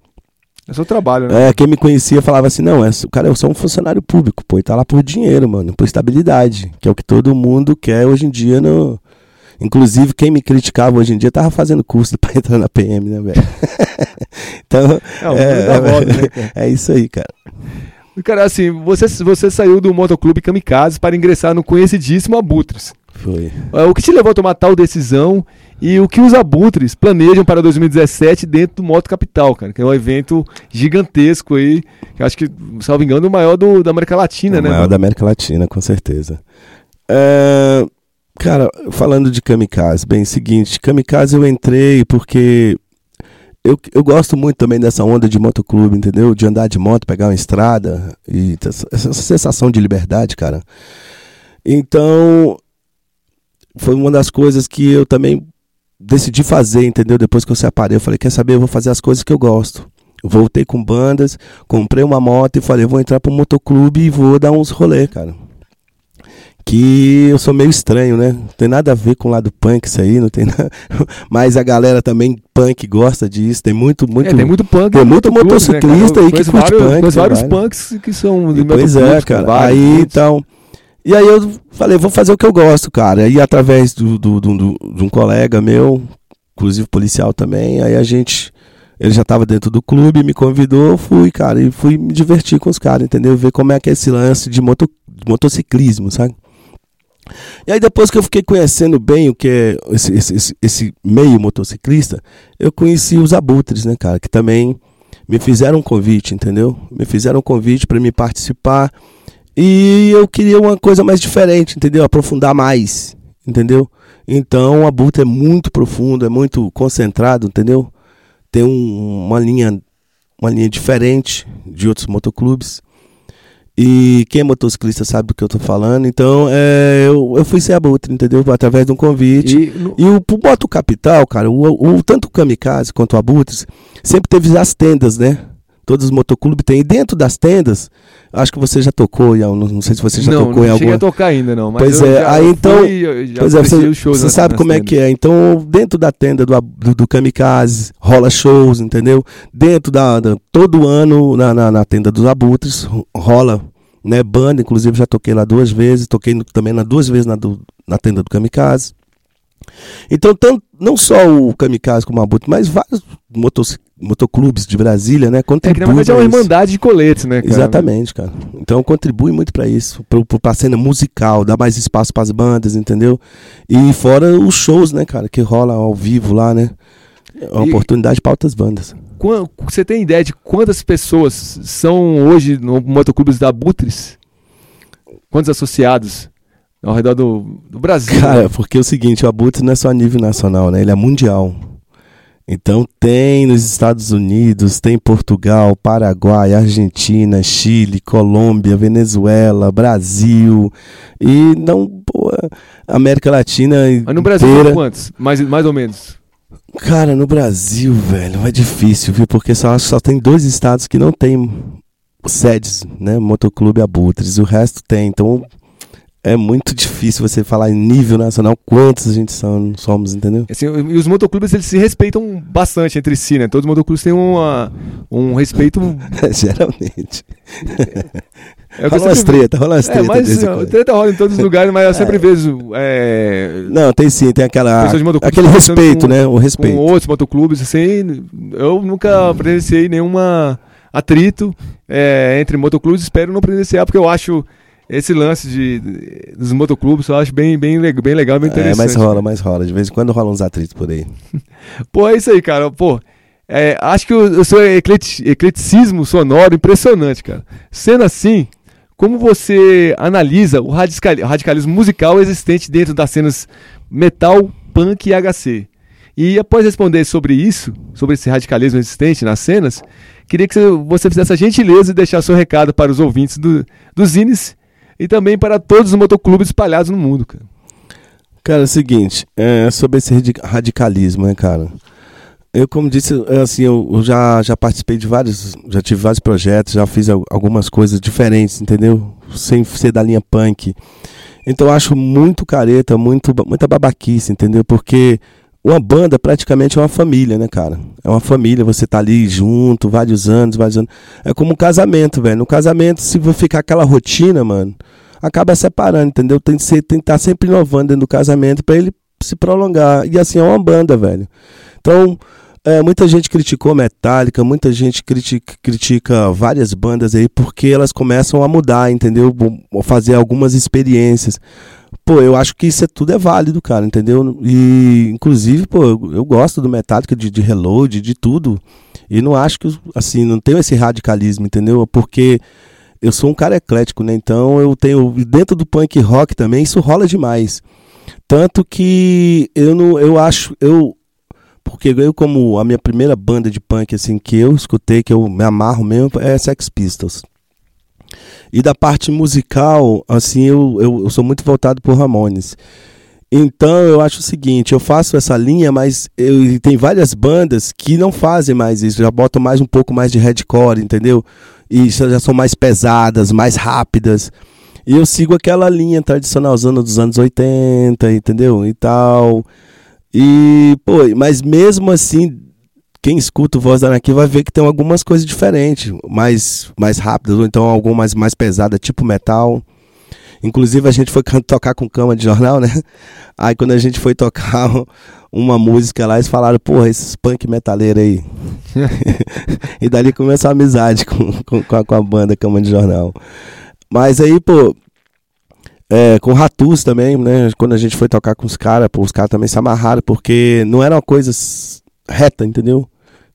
É seu trabalho, né? é, quem me conhecia falava assim, não, é, o cara é só um funcionário público, pô, e tá lá por dinheiro, mano, por estabilidade, que é o que todo mundo quer hoje em dia no. Inclusive, quem me criticava hoje em dia tava fazendo curso pra entrar na PM, né, velho? então, É, o volta, né, cara? é isso aí, cara. Cara, assim, você, você saiu do motoclube Kamikaze para ingressar no conhecidíssimo Abutres. Foi. É, O que te levou a tomar tal decisão e o que os Abutres planejam para 2017 dentro do Moto Capital, cara? Que é um evento gigantesco aí, que acho que, salvo engano, o maior do, da América Latina, o né? maior mano? da América Latina, com certeza. É, cara, falando de kamikaze, bem, seguinte, kamikaze eu entrei porque eu, eu gosto muito também dessa onda de motoclube, entendeu? De andar de moto, pegar uma estrada e essa, sensação de liberdade, cara. Então, foi uma das coisas que eu também decidi fazer, entendeu? Depois que eu separei, eu falei, quer saber, eu vou fazer as coisas que eu gosto. Voltei com bandas, comprei uma moto e falei, vou entrar pro motoclube e vou dar uns rolê, cara. Que eu sou meio estranho, né? Não tem nada a ver com o lado punk isso aí, não tem nada. Mas a galera também punk gosta disso. Tem muito, muito. É, tem muito punk. tem no muito motoclube, motociclista né, aí que curte vários, punk, né, vários punks que são de Pois é, cara. vários, Aí muitos. então. E aí eu falei, vou fazer o que eu gosto, cara. E através do, do, do- do- de um colega meu, inclusive policial também, aí a gente. Ele já tava dentro do clube, me convidou, fui, cara, e fui me divertir com os caras, entendeu? Ver como é que é esse lance de, moto, de motociclismo, sabe? E aí depois que eu fiquei conhecendo bem o que é esse, esse, esse- meio motociclista, eu conheci os abutres, né, cara? Que também me fizeram um convite, entendeu? Me fizeram um convite para me participar. E eu queria uma coisa mais diferente, entendeu? Aprofundar mais, entendeu? Então o abutre é muito profundo, é muito concentrado, entendeu? Tem um- uma linha uma linha diferente de outros motoclubes. E quem é motociclista sabe do que eu tô falando. Então, é, eu, eu fui ser abutre, entendeu? Através de um convite. E no- E o pro Moto Capital, cara, o, o- tanto o Kamikaze quanto o Abutres, sempre teve as tendas, né? Todos os motoclubes têm. E dentro das tendas, acho que você já tocou, não, não sei se você já não, tocou não em cheguei alguma. a tocar ainda, não. Mas Pois é, já aí então- Pois é, você, você nas- sabe como é tendas. que é. Então, dentro da tenda do, do, do Kamikaze, rola shows, entendeu? Dentro da. da- todo ano, na, na, na tenda dos Abutres, ro- rola né, banda. Inclusive, já toquei lá duas vezes. Toquei no- também na, duas vezes na, do- na tenda do Kamikaze. Então, tanto, não só o Kamikaze como o Abutre, mas vários motos, motoclubes de Brasília, né? É que verdade é uma irmandade de coletes, né, cara? Exatamente, cara. Então contribui muito pra isso, pro, pra cena musical, dá mais espaço pras bandas, entendeu? E fora os shows, né, cara, que rola ao vivo lá, né? É uma E- oportunidade pra outras bandas. Você tem ideia de quantas pessoas são hoje no motoclubes da Butres? Quantos associados ao redor do, do Brasil? Cara, né? porque é o seguinte, o Abutre não é só a nível nacional, né? Ele é mundial. Então tem nos Estados Unidos, tem Portugal, Paraguai, Argentina, Chile, Colômbia, Venezuela, Brasil e não, pô, América Latina Mas no Brasil inteira. quantos? Mais, mais ou menos. Cara, no Brasil, velho, é difícil, viu? Porque só, só tem dois estados que não tem sedes, né? Motoclube Abutres. O resto tem. Então é muito difícil você falar em nível nacional quantos a gente são, somos, entendeu? Assim, e os motoclubes eles se respeitam bastante entre si, né? Todos os motoclubes têm uma, um respeito. Geralmente. É rola umas sempre- treta, rola umas É, treta. mas ó, coisa. treta rola em todos os lugares, mas eu sempre vejo é, Não, tem sim, tem aquela. Aquele respeito, com- né? O com respeito. outros motoclubes, assim. Eu nunca presenciei nenhuma atrito é, entre motoclubes, espero não presenciar, porque eu acho esse lance de, dos motoclubes, eu acho bem, bem, bem legal, bem É, interessante. mas rola, mas rola. De vez em quando rola uns atritos por aí. Pô, é isso aí, cara. Pô, é, acho que o, o seu ecleti- ecleticismo sonoro é impressionante, cara. Sendo assim, como você analisa o radicali- radicalismo musical existente dentro das cenas metal, punk e HC? E após responder sobre isso, sobre esse radicalismo existente nas cenas, queria que você- fizesse a gentileza de deixar seu recado para os ouvintes do, dos Zines e também para todos os motoclubes espalhados no mundo, cara. Cara, é o seguinte, é, sobre esse radi- radicalismo, né, cara? Eu, como disse, é, assim, eu, já, já participei de vários, já tive vários projetos, já fiz al- algumas coisas diferentes, entendeu? Sem ser da linha punk. Então eu acho muito careta, muito, muita babaquice, entendeu? Porque uma banda praticamente é uma família, né, cara? É uma família, você tá ali junto, vários anos, vários anos. É como um casamento, velho. No casamento, se for ficar aquela rotina, mano, acaba separando, entendeu? Tem que ser, tem que estar sempre inovando dentro do casamento pra ele se prolongar. E assim é uma banda, velho. Então, é, muita gente criticou Metallica, muita gente critica, critica várias bandas aí porque elas começam a mudar, entendeu? Fazer algumas experiências. Pô, eu acho que isso é tudo é válido, cara, entendeu? E, inclusive, pô, eu, eu gosto do Metallica, de, de Reload, de tudo. E não acho que, assim, não tenho esse radicalismo, entendeu? Porque eu sou um cara eclético, né? Então eu tenho, dentro do punk rock também, isso rola demais. Tanto que eu não, eu acho, eu, porque eu como a minha primeira banda de punk assim que eu escutei, que eu me amarro mesmo, é Sex Pistols. E da parte musical, assim, eu, eu, eu sou muito voltado por Ramones. Então eu acho o seguinte, eu faço essa linha, mas eu, tem várias bandas que não fazem mais isso, já botam mais um pouco mais de hardcore, entendeu? E já são mais pesadas, mais rápidas. E eu sigo aquela linha tradicionalzona dos anos 80, entendeu? E tal. E, pô, mas mesmo assim, quem escuta o Voz da Anarquia vai ver que tem algumas coisas diferentes, mais, mais rápidas, ou então algumas mais pesadas, tipo metal. Inclusive a gente foi tocar com cama de jornal, né? Aí quando a gente foi tocar uma música lá, eles falaram, porra, esses punk metaleiro aí. e dali começou a amizade com, com, com a, banda Cama de Jornal. Mas aí, pô, é, com Ratus também, né? Quando a gente foi tocar com os caras, pô, os caras também se amarraram, porque não era uma coisa reta, entendeu?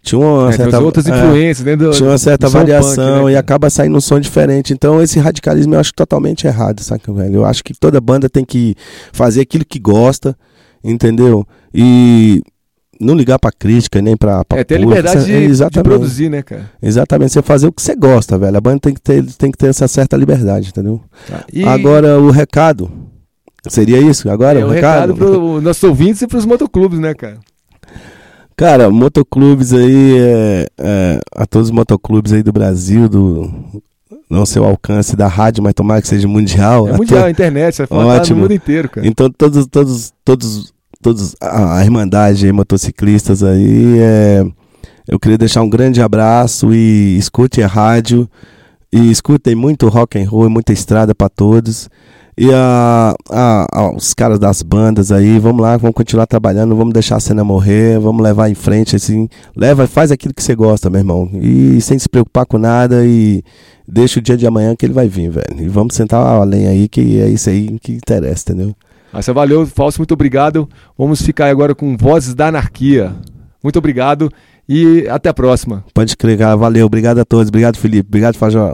Tinha uma É, certa. outras é, influências dentro do, tinha uma certa variação punk, né, e acaba saindo um som diferente. Então, esse radicalismo eu acho totalmente errado, saca, velho? Eu acho que toda banda tem que fazer aquilo que gosta, entendeu? E não ligar pra crítica, nem pra. pra É ter a liberdade isso de, é- de produzir, né, cara? Exatamente, você fazer o que você gosta, velho. A banda tem que ter, tem que ter essa certa liberdade, entendeu? E Agora, o recado. Seria isso? Agora, é o recado? recado para os nossos ouvintes e para os motoclubes, né, cara? Cara, motoclubes aí, é, é, a todos os motoclubes aí do Brasil, do não sei o alcance da rádio, mas tomara que seja mundial. É até- mundial, a internet, tá no Ótimo. mundo inteiro, cara. Então todos, todos, todos, todos a, a irmandade aí, motociclistas aí, é, eu queria deixar um grande abraço e escute a rádio e escutem muito rock and roll, muita estrada para todos. E a, a- a- os caras das bandas aí, vamos lá, vamos continuar trabalhando, vamos deixar a cena morrer, vamos levar em frente assim, leva, faz aquilo que você gosta, meu irmão. E sem se preocupar com nada e deixa o dia de amanhã que ele vai vir, velho. E vamos sentar a lenha aí, que é isso aí que interessa, entendeu? Mas valeu, Falso, muito obrigado. Vamos ficar agora com Vozes da Anarquia. Muito obrigado e até a próxima. Pode crer, cara. Valeu. Obrigado a todos. Obrigado, Felipe. Obrigado, Fajó.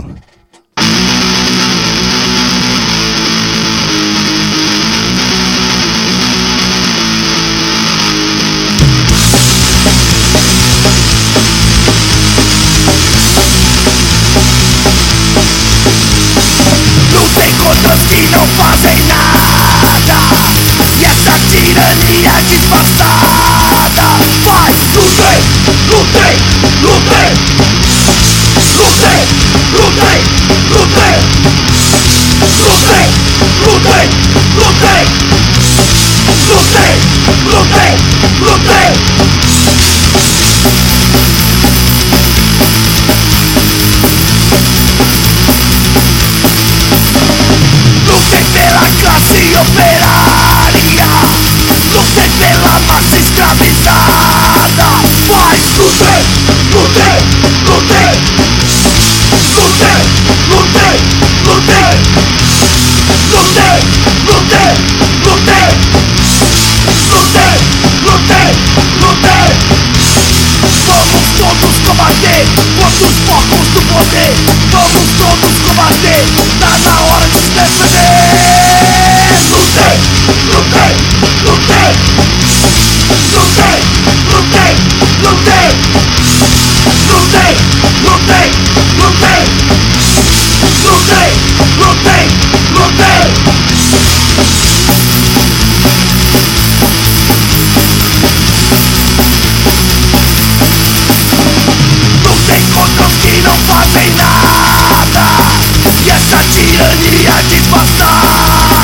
E não fazem nada E essa tirania disfarçada Vai, Lutei, lutei, lutei. Lutei, lutei, lutei. Lutei, lutei, lutei. Lutei, lutei, lutei. Classe operária Lutei pela massa escravizada. Mas lutei, lutei, lutei Lutei, lutei, lutei Lutei, lutei, lutei Lutei, lutei, lutei Vamos todos combater contra os porcos do poder. Vamos todos combater,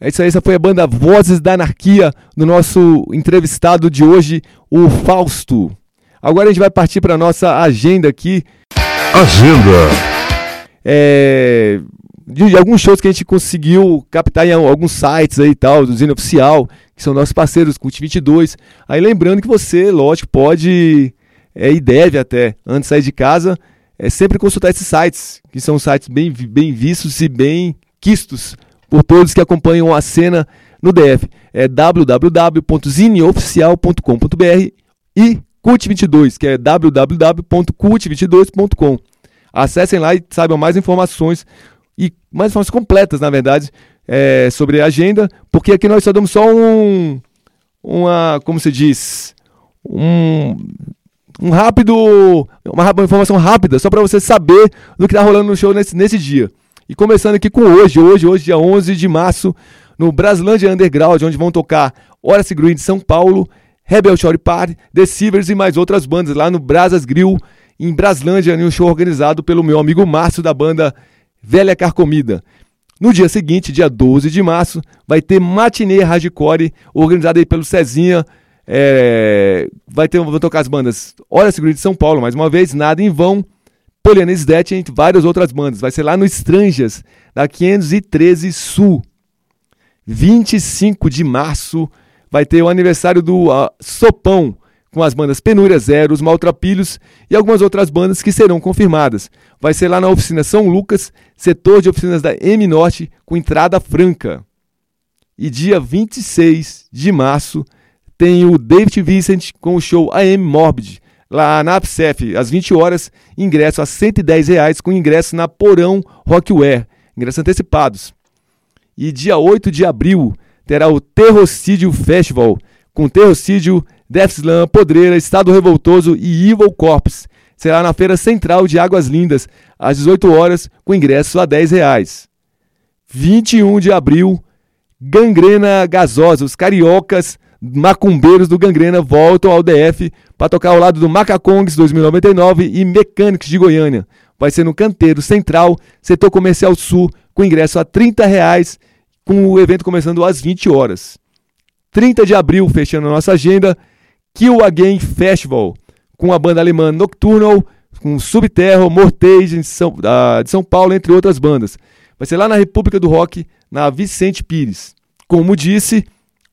É isso aí, essa foi a banda Vozes da Anarquia, do nosso entrevistado de hoje, o Fausto. Agora a gente vai partir para nossa agenda aqui, Agenda. é, de, alguns shows que a gente conseguiu captar em al- alguns sites aí e tal, do Zine Oficial, que são nossos parceiros, Cult 22. Aí lembrando que você, lógico, pode é, e deve até, antes de sair de casa, é sempre consultar esses sites, que são sites bem, bem vistos e bem quistos por todos que acompanham a cena no DF. É www.zineoficial.com.br e Cult22, que é www.cult22.com. Acessem lá e saibam mais informações e mais informações completas, na verdade, é, sobre a agenda, porque aqui nós só damos só um, uma, como se diz, um, um rápido, uma, uma informação rápida, só para você saber do que está rolando no show nesse, nesse dia. E começando aqui com hoje, hoje, hoje, dia 11 de março, no Braslândia Underground, onde vão tocar Horace Green de São Paulo, Rebel Shore Party, The Silvers e mais outras bandas lá no Brasas Grill, em Braslândia, em um show organizado pelo meu amigo Márcio da banda Velha Carcomida. No dia seguinte, dia 12 de março, vai ter matinê hardcore, organizado aí pelo Cezinha. É, vai ter, vão tocar as bandas Horace Green de São Paulo, mais uma vez, Nada em Vão, Poliana Sdet, entre várias outras bandas. Vai ser lá no Estranjas, da 513 Sul. 25 de março vai ter o aniversário do ah, Sopão, com as bandas Penúria Zero, os Maltrapilhos e algumas outras bandas que serão confirmadas. Vai ser lá na oficina São Lucas, setor de oficinas da M Norte, com entrada franca. E dia 26 de março tem o David Vincent com o show AM Morbid, lá na APSEF, às 20 horas, ingresso a 110 reais, com ingresso na Porão Rockware, ingressos antecipados. E dia 8 de abril terá o Terrocídio Festival, com Terrocídio, Death Slam, Podreira, Estado Revoltoso e Evil Corpse. Será na Feira Central de Águas Lindas, às 18 horas, com ingresso a 10 reais. 21 de abril, Gangrena Gasosa, os cariocas macumbeiros do Gangrena voltam ao DF para tocar ao lado do Macacongs 2099 e Mecânicos de Goiânia. Vai ser no Canteiro Central, setor comercial sul, com ingresso a 30 reais, com o evento começando às 20 horas. 30 de abril, fechando a nossa agenda, Kill Again Festival, com a banda alemã Nocturnal, com Subterra, Mortage ah, de São Paulo, entre outras bandas. Vai ser lá na República do Rock, na Vicente Pires. Como disse,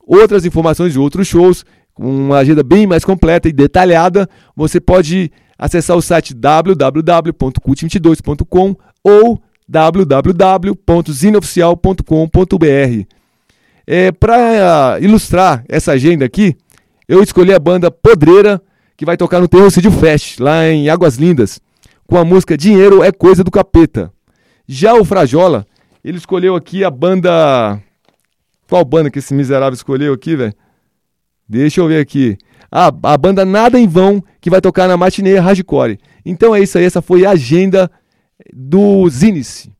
outras informações de outros shows, com uma agenda bem mais completa e detalhada, você pode acessar o site www.cult22.com ou www.zineoficial.com.br. É, Para ilustrar essa agenda aqui, eu escolhi a banda Podreira, que vai tocar no Terrocídio Fest, lá em Águas Lindas, com a música Dinheiro é Coisa do Capeta. Já o Frajola, ele escolheu aqui a banda Qual banda que esse miserável escolheu aqui, velho? Deixa eu ver aqui. Ah, a banda Nada em Vão, que vai tocar na matinê Hardcore. Então é isso aí, essa foi a agenda do Zinice.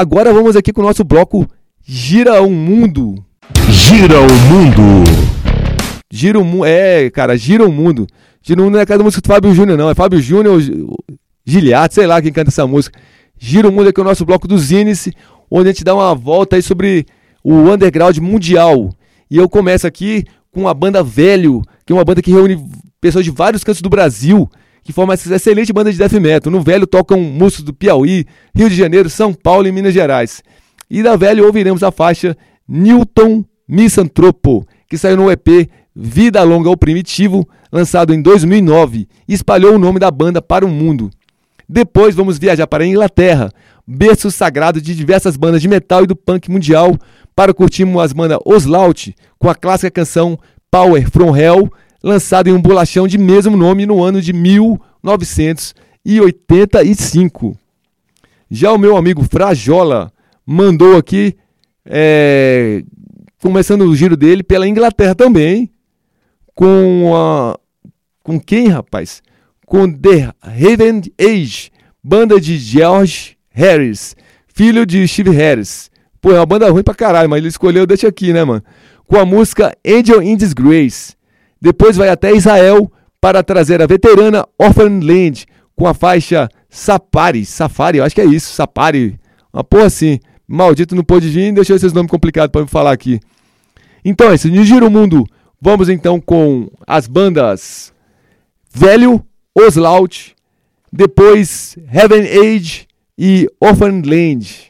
Agora vamos aqui com o nosso bloco Gira o Mundo. Gira o mundo. Gira o Mundo. É, cara, Gira o Mundo. Gira o Mundo não é cada música do Fábio Júnior, não. É Fábio Júnior Giliato, sei lá quem canta essa música. Gira o Mundo aqui é o nosso bloco do Zines, onde a gente dá uma volta aí sobre o underground mundial. E eu começo aqui com a banda Velho, que é uma banda que reúne pessoas de vários cantos do Brasil, que forma essa excelente banda de death metal. No Velho tocam músicos do Piauí, Rio de Janeiro, São Paulo e Minas Gerais. E da Velho ouviremos a faixa Newton Misantropo, que saiu no EP Vida Longa ao Primitivo, lançado em 2009, e espalhou o nome da banda para o mundo. Depois vamos viajar para a Inglaterra, berço sagrado de diversas bandas de metal e do punk mundial, para curtirmos as bandas Oslaut, com a clássica canção Power From Hell, lançada em um bolachão de mesmo nome no ano de 1985. Já o meu amigo Frajola mandou aqui, é, começando o giro dele pela Inglaterra também, com a. Com quem, rapaz? Com The Raven Age, banda de George Harris, filho de Steve Harris. Pô, é uma banda ruim pra caralho, mas ele escolheu, deixa aqui, né, mano? Com a música Angel in Disgrace. Depois vai até Israel para trazer a veterana Orphan Land com a faixa Safari. Safari, eu acho que é isso, Safari. Uma porra assim. Maldito não pôde vir, deixou esses nomes complicados para me falar aqui. Então, esse no Giro Mundo, vamos então com as bandas Velho, Oslaut, depois Heaven Age e Orphan Land.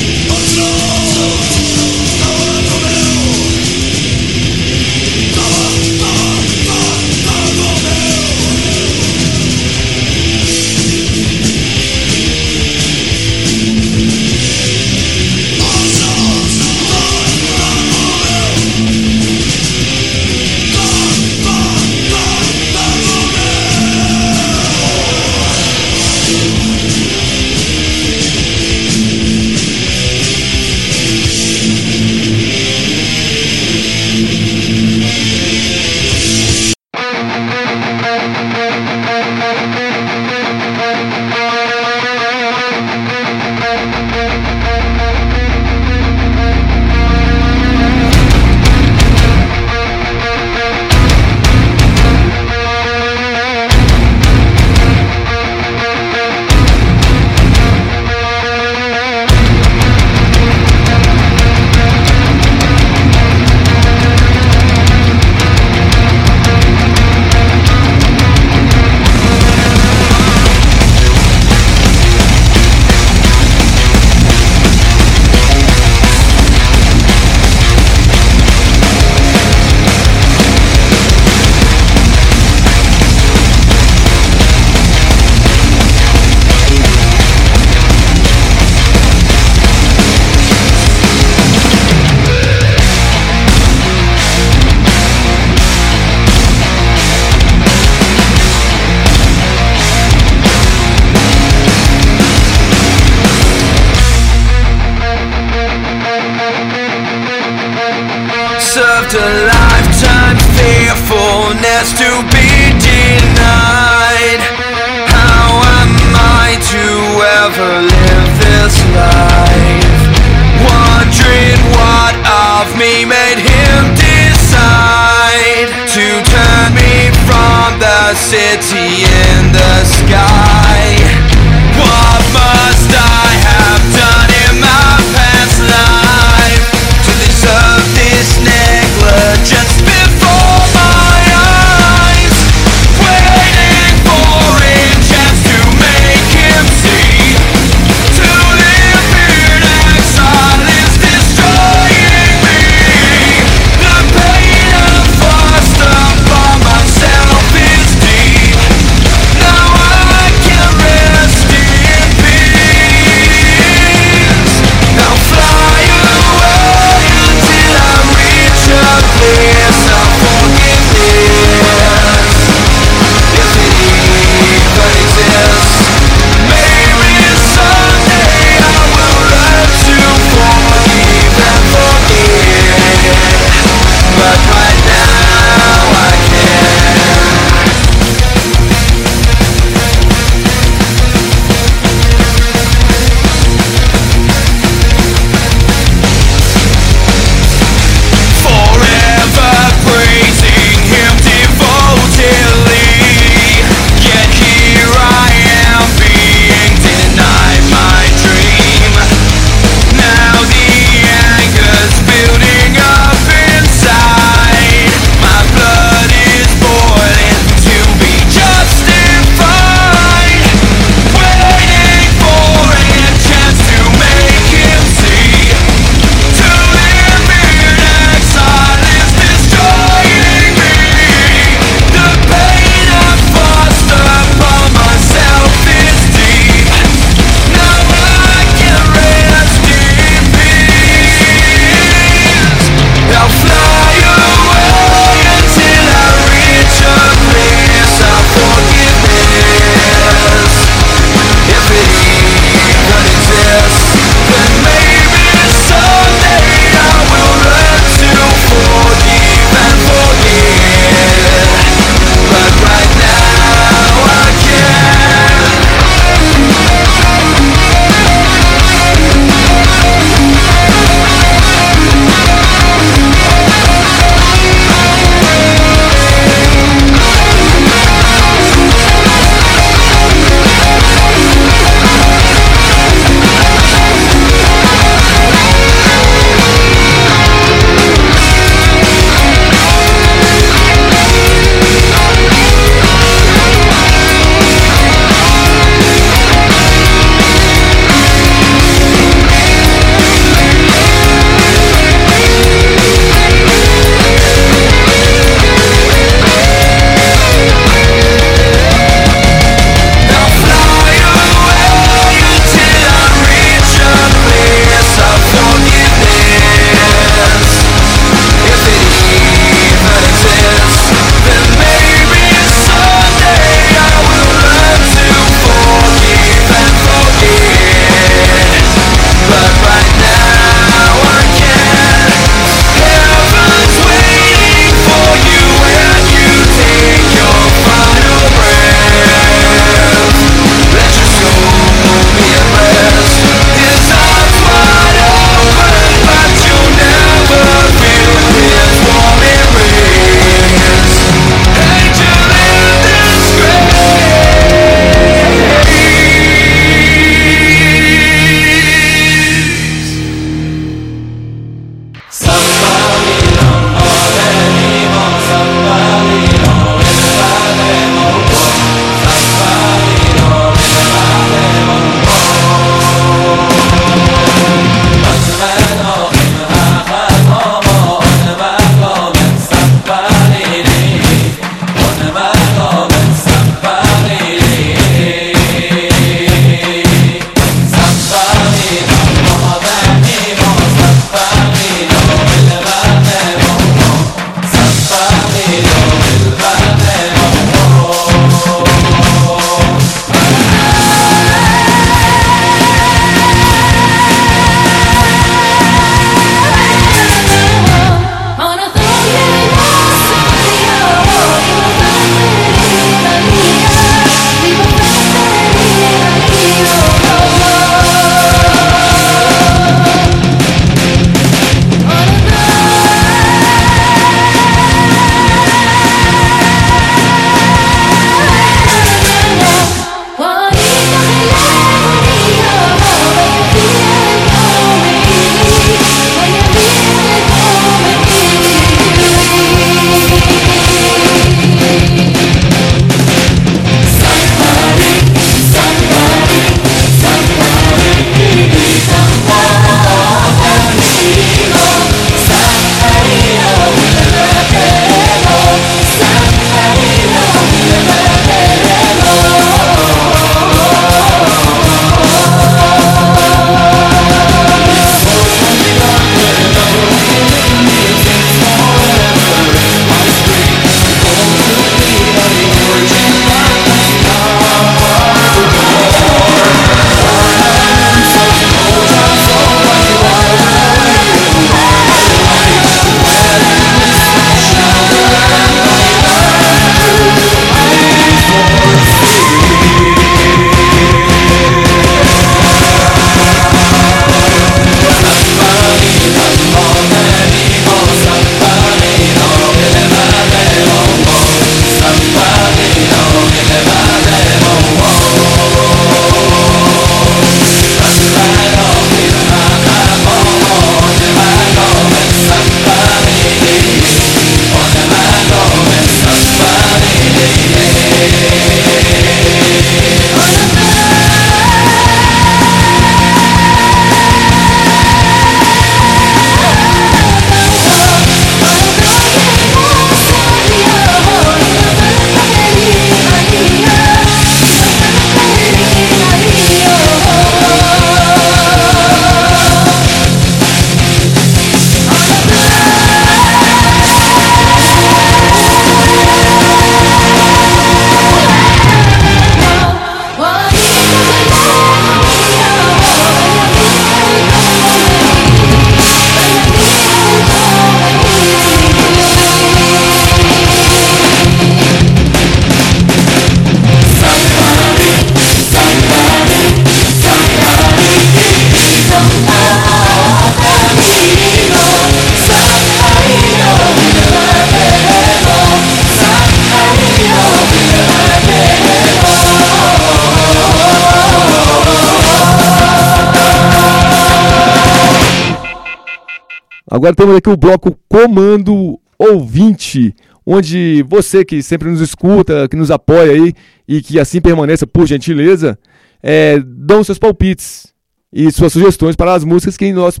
Agora temos aqui o bloco Comando Ouvinte, onde você que sempre nos escuta, que nos apoia aí e que assim permaneça, por gentileza, é, dão seus palpites e suas sugestões para as músicas que, nós,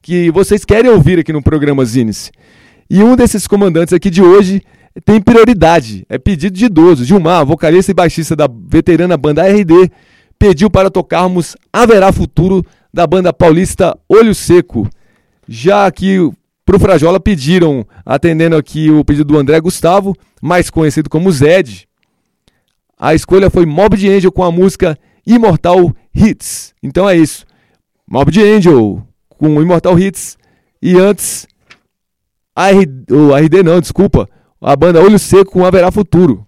que vocês querem ouvir aqui no programa Zines. E um desses comandantes aqui de hoje tem prioridade, é pedido de idoso. Gilmar, vocalista e baixista da veterana banda RD, pediu para tocarmos Haverá Futuro da banda paulista Olho Seco. Já aqui pro Frajola pediram, atendendo aqui o pedido do André Gustavo, mais conhecido como Zed. A escolha foi Mob de Angel com a música Immortal Hits. Então é isso. Mob de Angel com Immortal Hits. E antes, a RD, o RD não, desculpa. A banda Olho Seco com Haverá Futuro.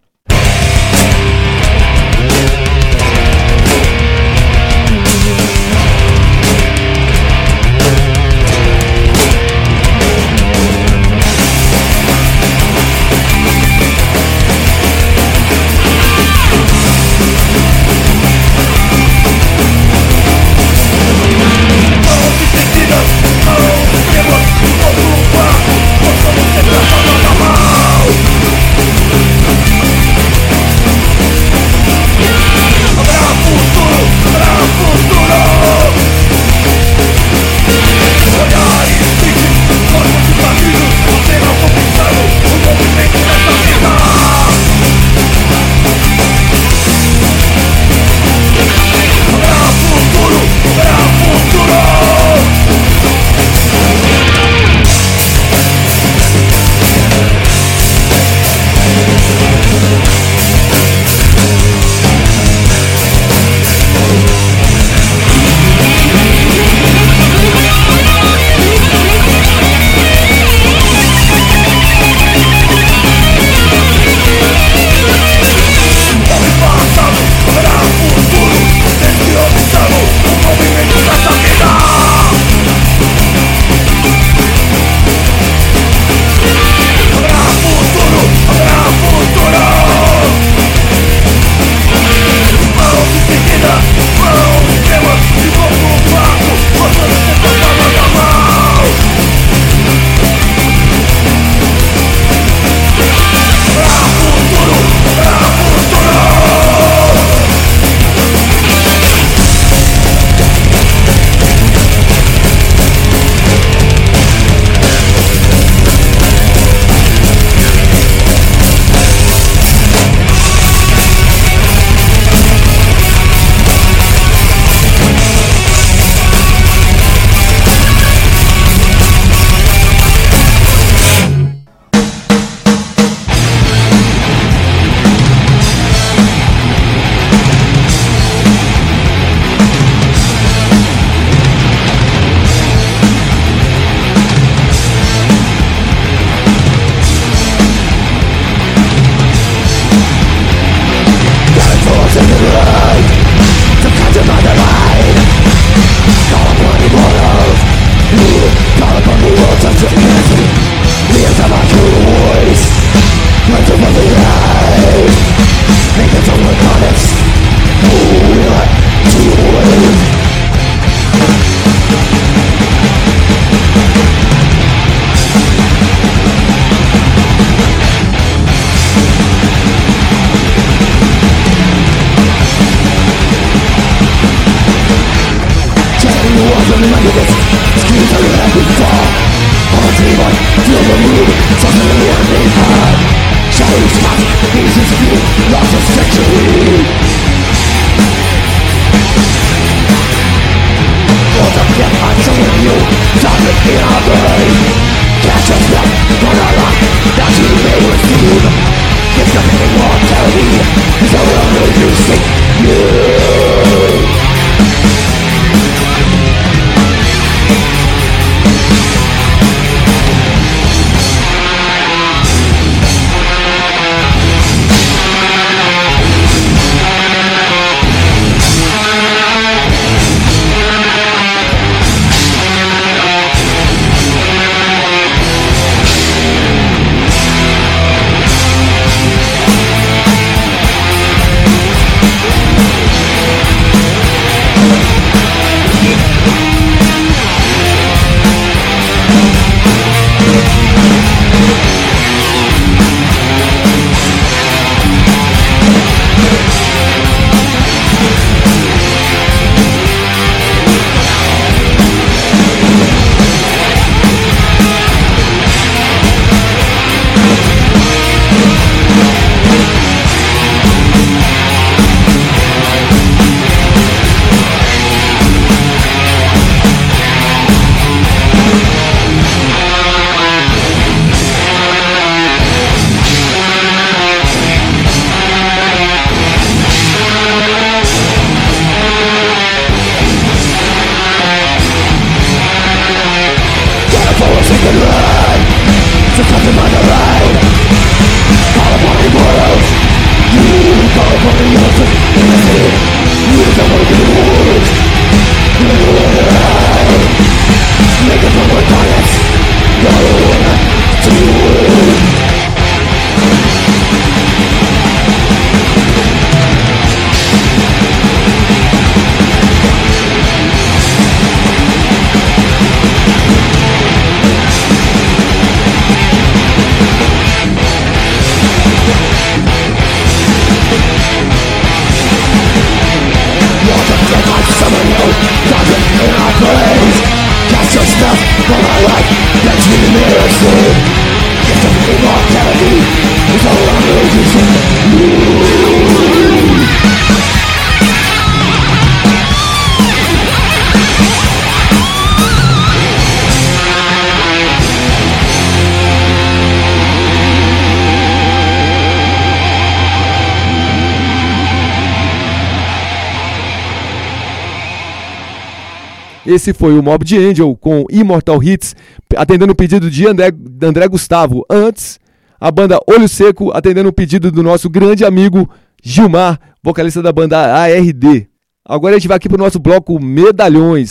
Esse foi o Mob de Angel com Immortal Hits, atendendo o pedido de André, André Gustavo. Antes, a banda Olho Seco, atendendo o pedido do nosso grande amigo Gilmar, vocalista da banda ARD. Agora a gente vai aqui pro nosso bloco Medalhões.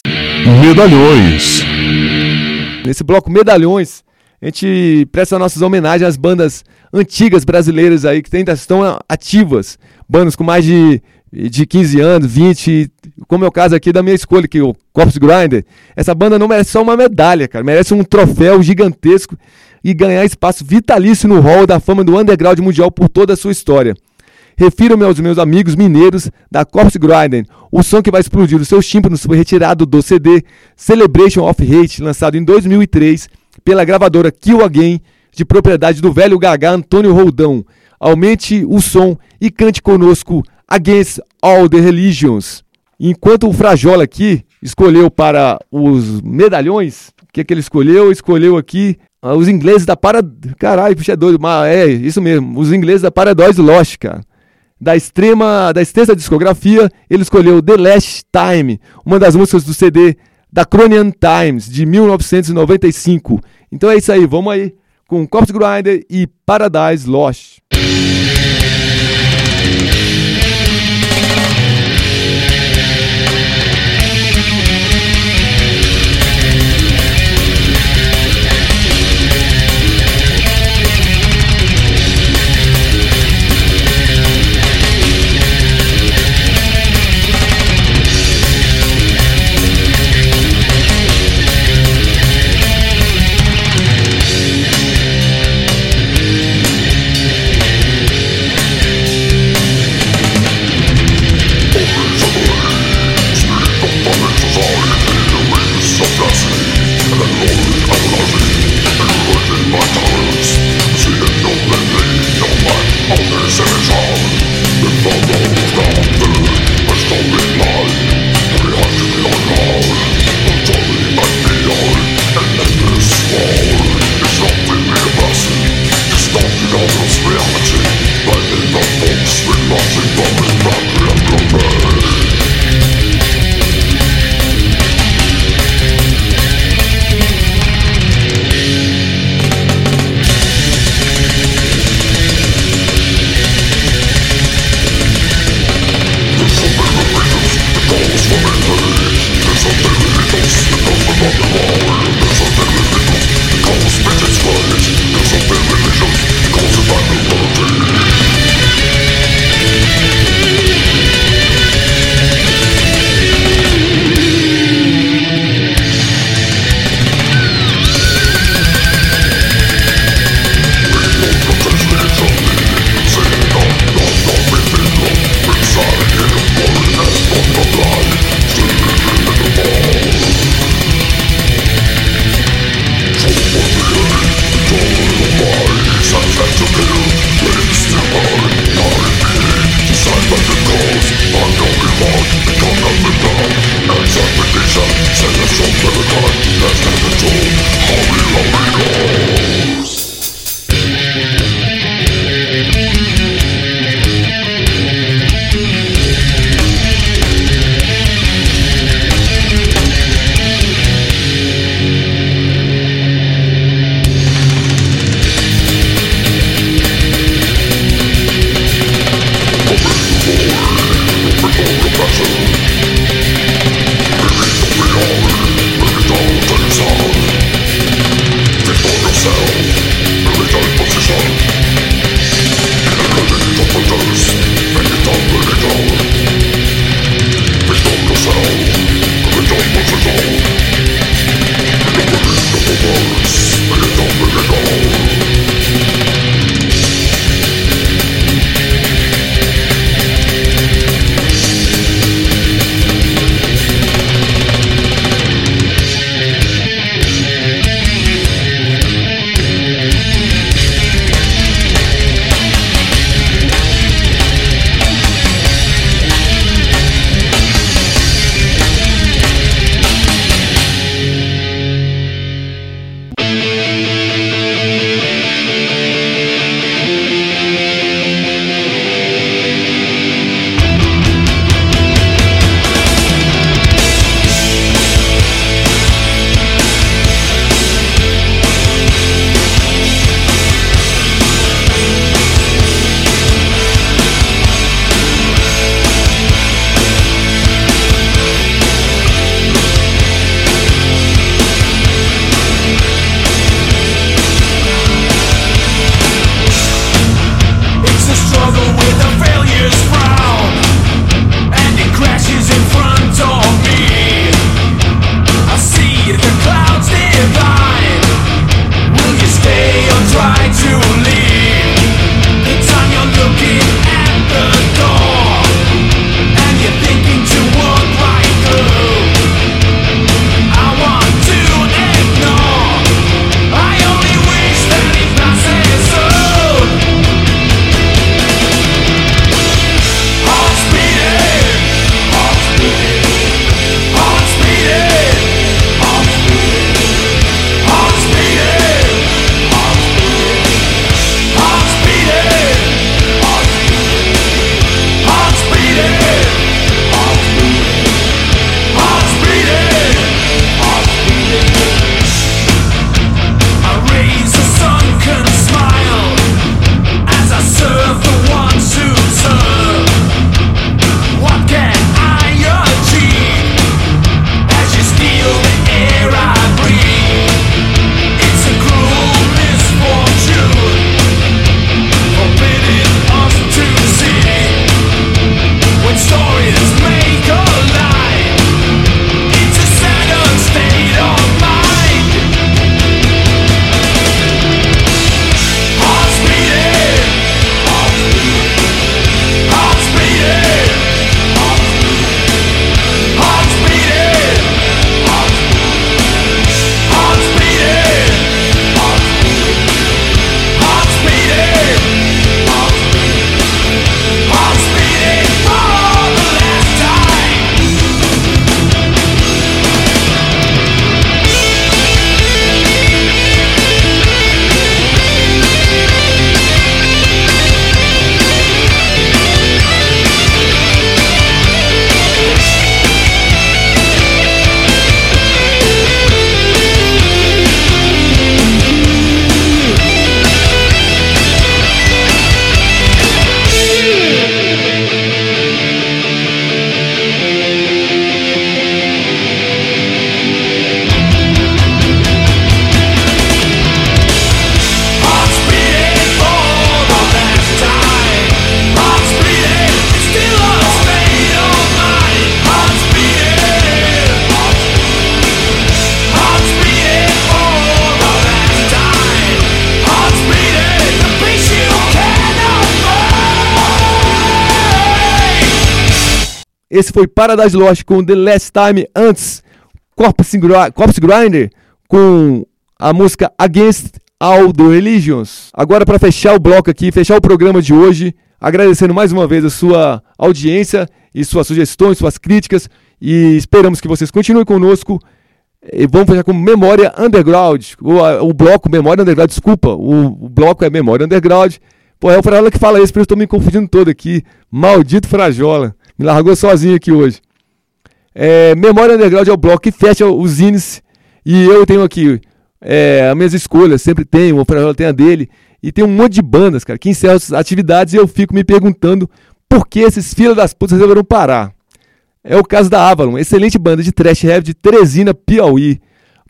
Medalhões. Nesse bloco Medalhões, a gente presta nossas homenagens às bandas antigas brasileiras aí que ainda estão ativas. Bandas com mais de, de 15 anos, 20, como é o caso aqui da minha escolha, que é o Corpse Grinder. Essa banda não merece só uma medalha, cara, merece um troféu gigantesco e ganhar espaço vitalício no hall da fama do underground mundial por toda a sua história. Refiro-me aos meus amigos mineiros da Corpse Grinder. O som que vai explodir os seus tímpanos foi retirado do CD Celebration of Hate, lançado em 2003 pela gravadora Kill Again, de propriedade do velho Gagá Antônio Roldão. Aumente o som e cante conosco Against All the Religions. Enquanto o Frajola aqui escolheu para os medalhões, o que, é que ele escolheu? Escolheu aqui ah, os ingleses da Para... Caralho, puxa, é doido. Mas é, isso mesmo. Os ingleses da Paradise Lost, cara. Da extrema, da extensa discografia, ele escolheu The Last Time, uma das músicas do CD da Cronian Times, de 1995. Então é isso aí, vamos aí com Corpse Grinder e Paradise Lost. Esse foi Paradise Lost com The Last Time. Antes, Corpse, Gri- Corpse Grinder com a música Against All the Religions. Agora, para fechar o bloco aqui, fechar o programa de hoje, agradecendo mais uma vez a sua audiência e suas sugestões, suas críticas. E esperamos que vocês continuem conosco. E vamos fechar com Memória Underground. O, o bloco Memória Underground, desculpa. O, o bloco é Memória Underground. Pô, é o Frajola que fala isso, por isso eu tô me confundindo todo aqui. Maldito Frajola. Me largou sozinho aqui hoje. É, Memória Underground é o bloco que fecha os zines. E eu tenho aqui é, as minhas escolhas, sempre tenho, o Frajola tem a dele. E tem um monte de bandas, cara, que encerram essas atividades e eu fico me perguntando por que esses filhos das putas resolveram parar. É o caso da Avalon, excelente banda de thrash heavy de Teresina, Piauí.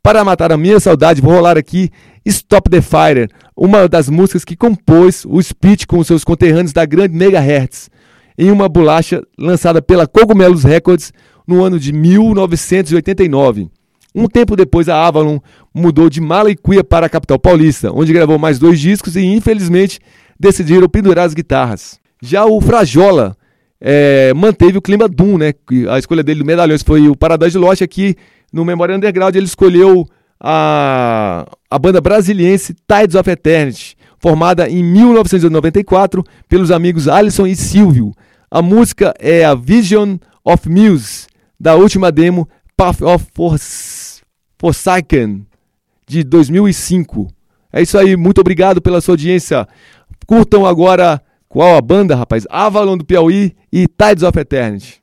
Para matar a minha saudade, vou rolar aqui Stop the Fire, uma das músicas que compôs o Speech com seus conterrâneos da grande Megahertz, em uma bolacha lançada pela Cogumelos Records no ano de 1989. Um tempo depois, a Avalon mudou de Malaikuia para a capital paulista, onde gravou mais dois discos e, infelizmente, decidiram pendurar as guitarras. Já o Frajola é, manteve o clima Doom, né? A escolha dele do Medalhões foi o Paradise Lost. Aqui no Memória Underground ele escolheu a, a banda brasiliense Tides of Eternity, formada em 1994 pelos amigos Alisson e Silvio. A música é a Vision of Muse, da última demo Path of Fors- Forsaken, de 2005. É isso aí, muito obrigado pela sua audiência. Curtam agora qual a banda, rapaz? Avalon do Piauí e Tides of Eternity.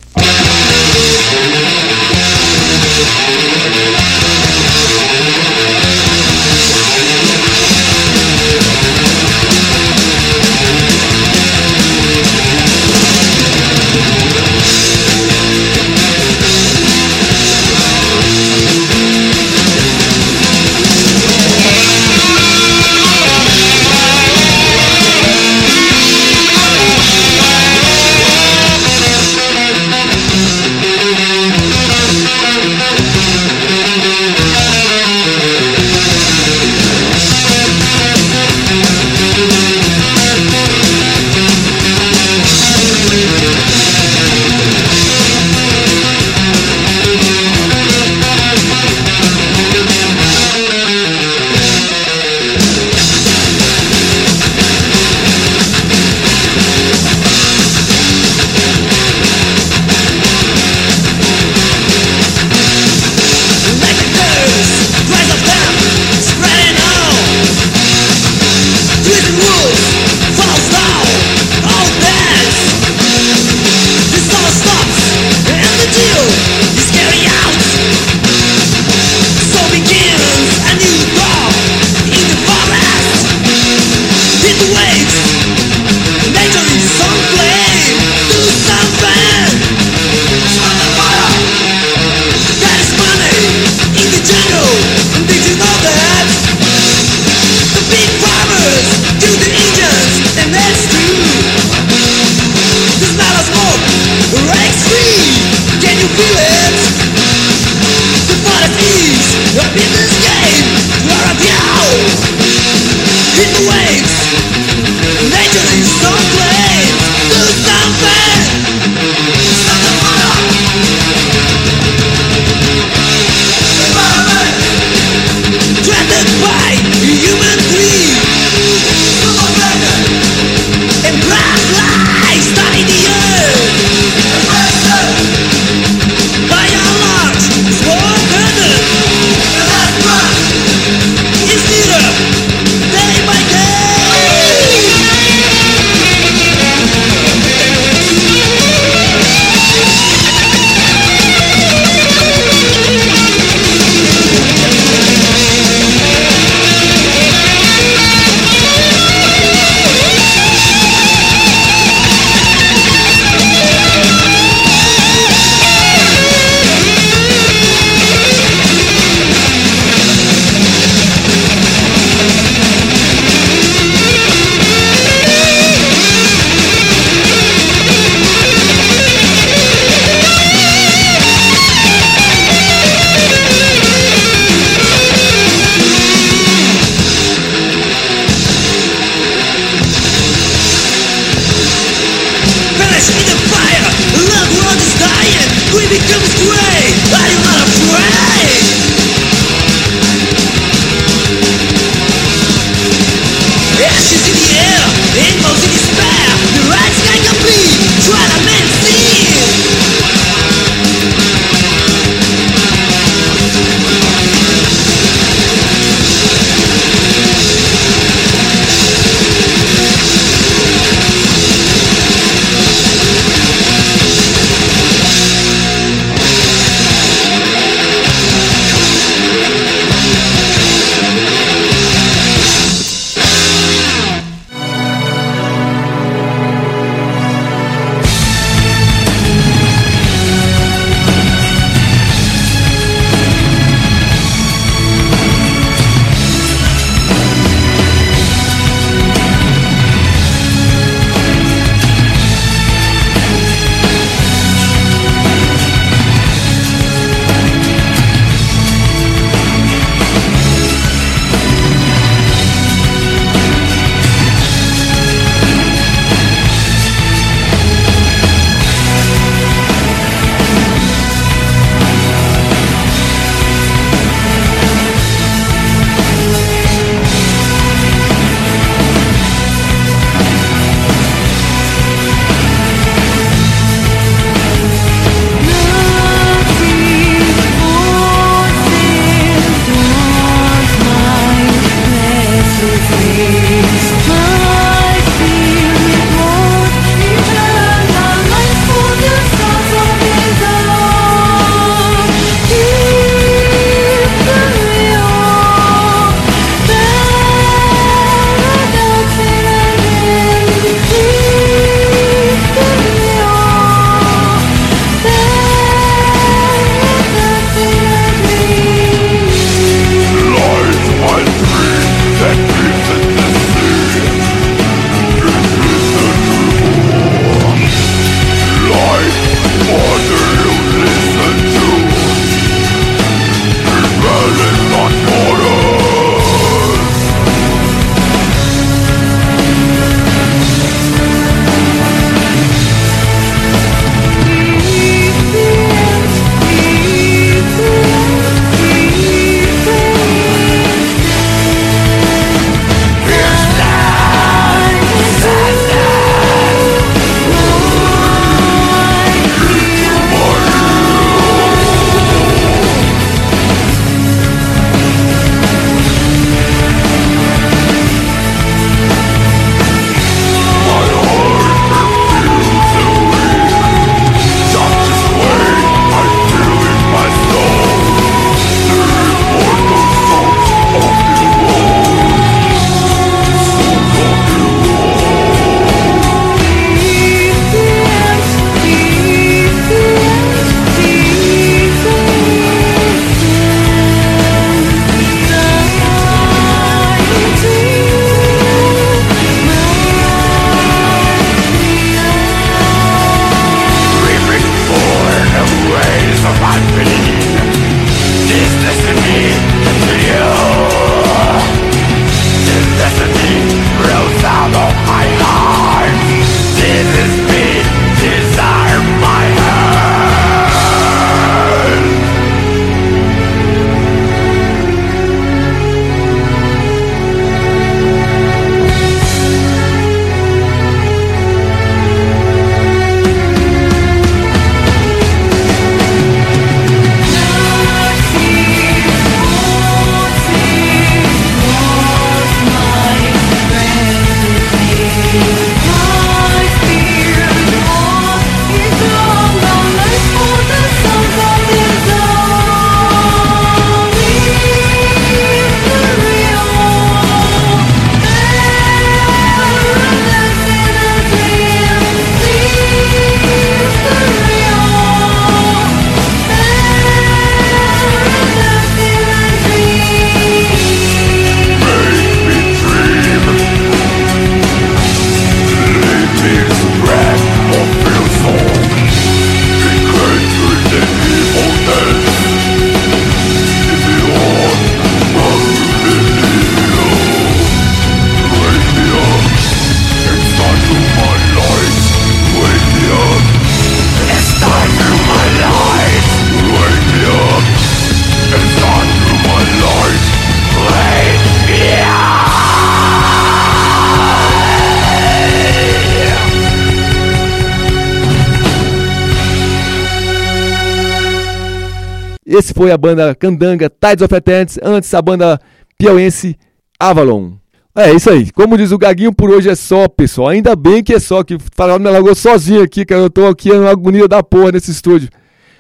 Foi a banda Candanga Tides of Attendance, antes a banda piauense Avalon. É isso aí. Como diz o Gaguinho, por hoje é só, pessoal. Ainda bem que é só, que o Farol me largou sozinho aqui, cara. Eu tô aqui na agonia da porra nesse estúdio.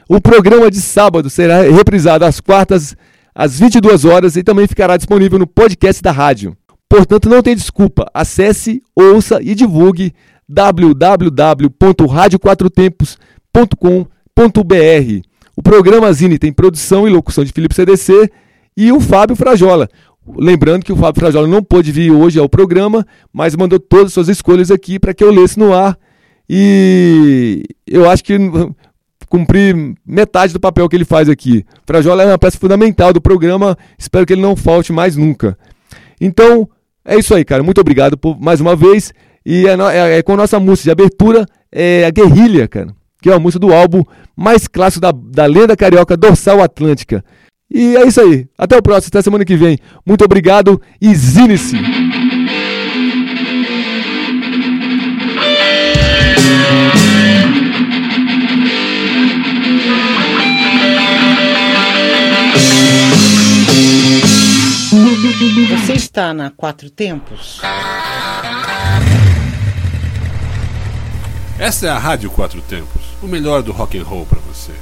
O programa de sábado será reprisado às quartas, às 22 horas e também ficará disponível no podcast da rádio. Portanto, não tem desculpa. Acesse, ouça e divulgue www.radioquatrotempos.com.br. O programa Zine tem produção e locução de Felipe CDC e o Fábio Frajola. Lembrando que o Fábio Frajola não pôde vir hoje ao programa, mas mandou todas as suas escolhas aqui para que eu lesse no ar. E eu acho que cumpri metade do papel que ele faz aqui. Frajola é uma peça fundamental do programa, espero que ele não falte mais nunca. Então, é isso aí, cara. Muito obrigado por mais uma vez. E é, é, é com a nossa música de abertura, é a Guerrilha, cara. Que é a música do álbum mais clássico da, da lenda carioca Dorsal Atlântica. E é isso aí. Até o próximo, até semana que vem. Muito obrigado e zine-se! Você está na Quatro Tempos? Essa é a Rádio Quatro Tempos, o melhor do rock and roll para você.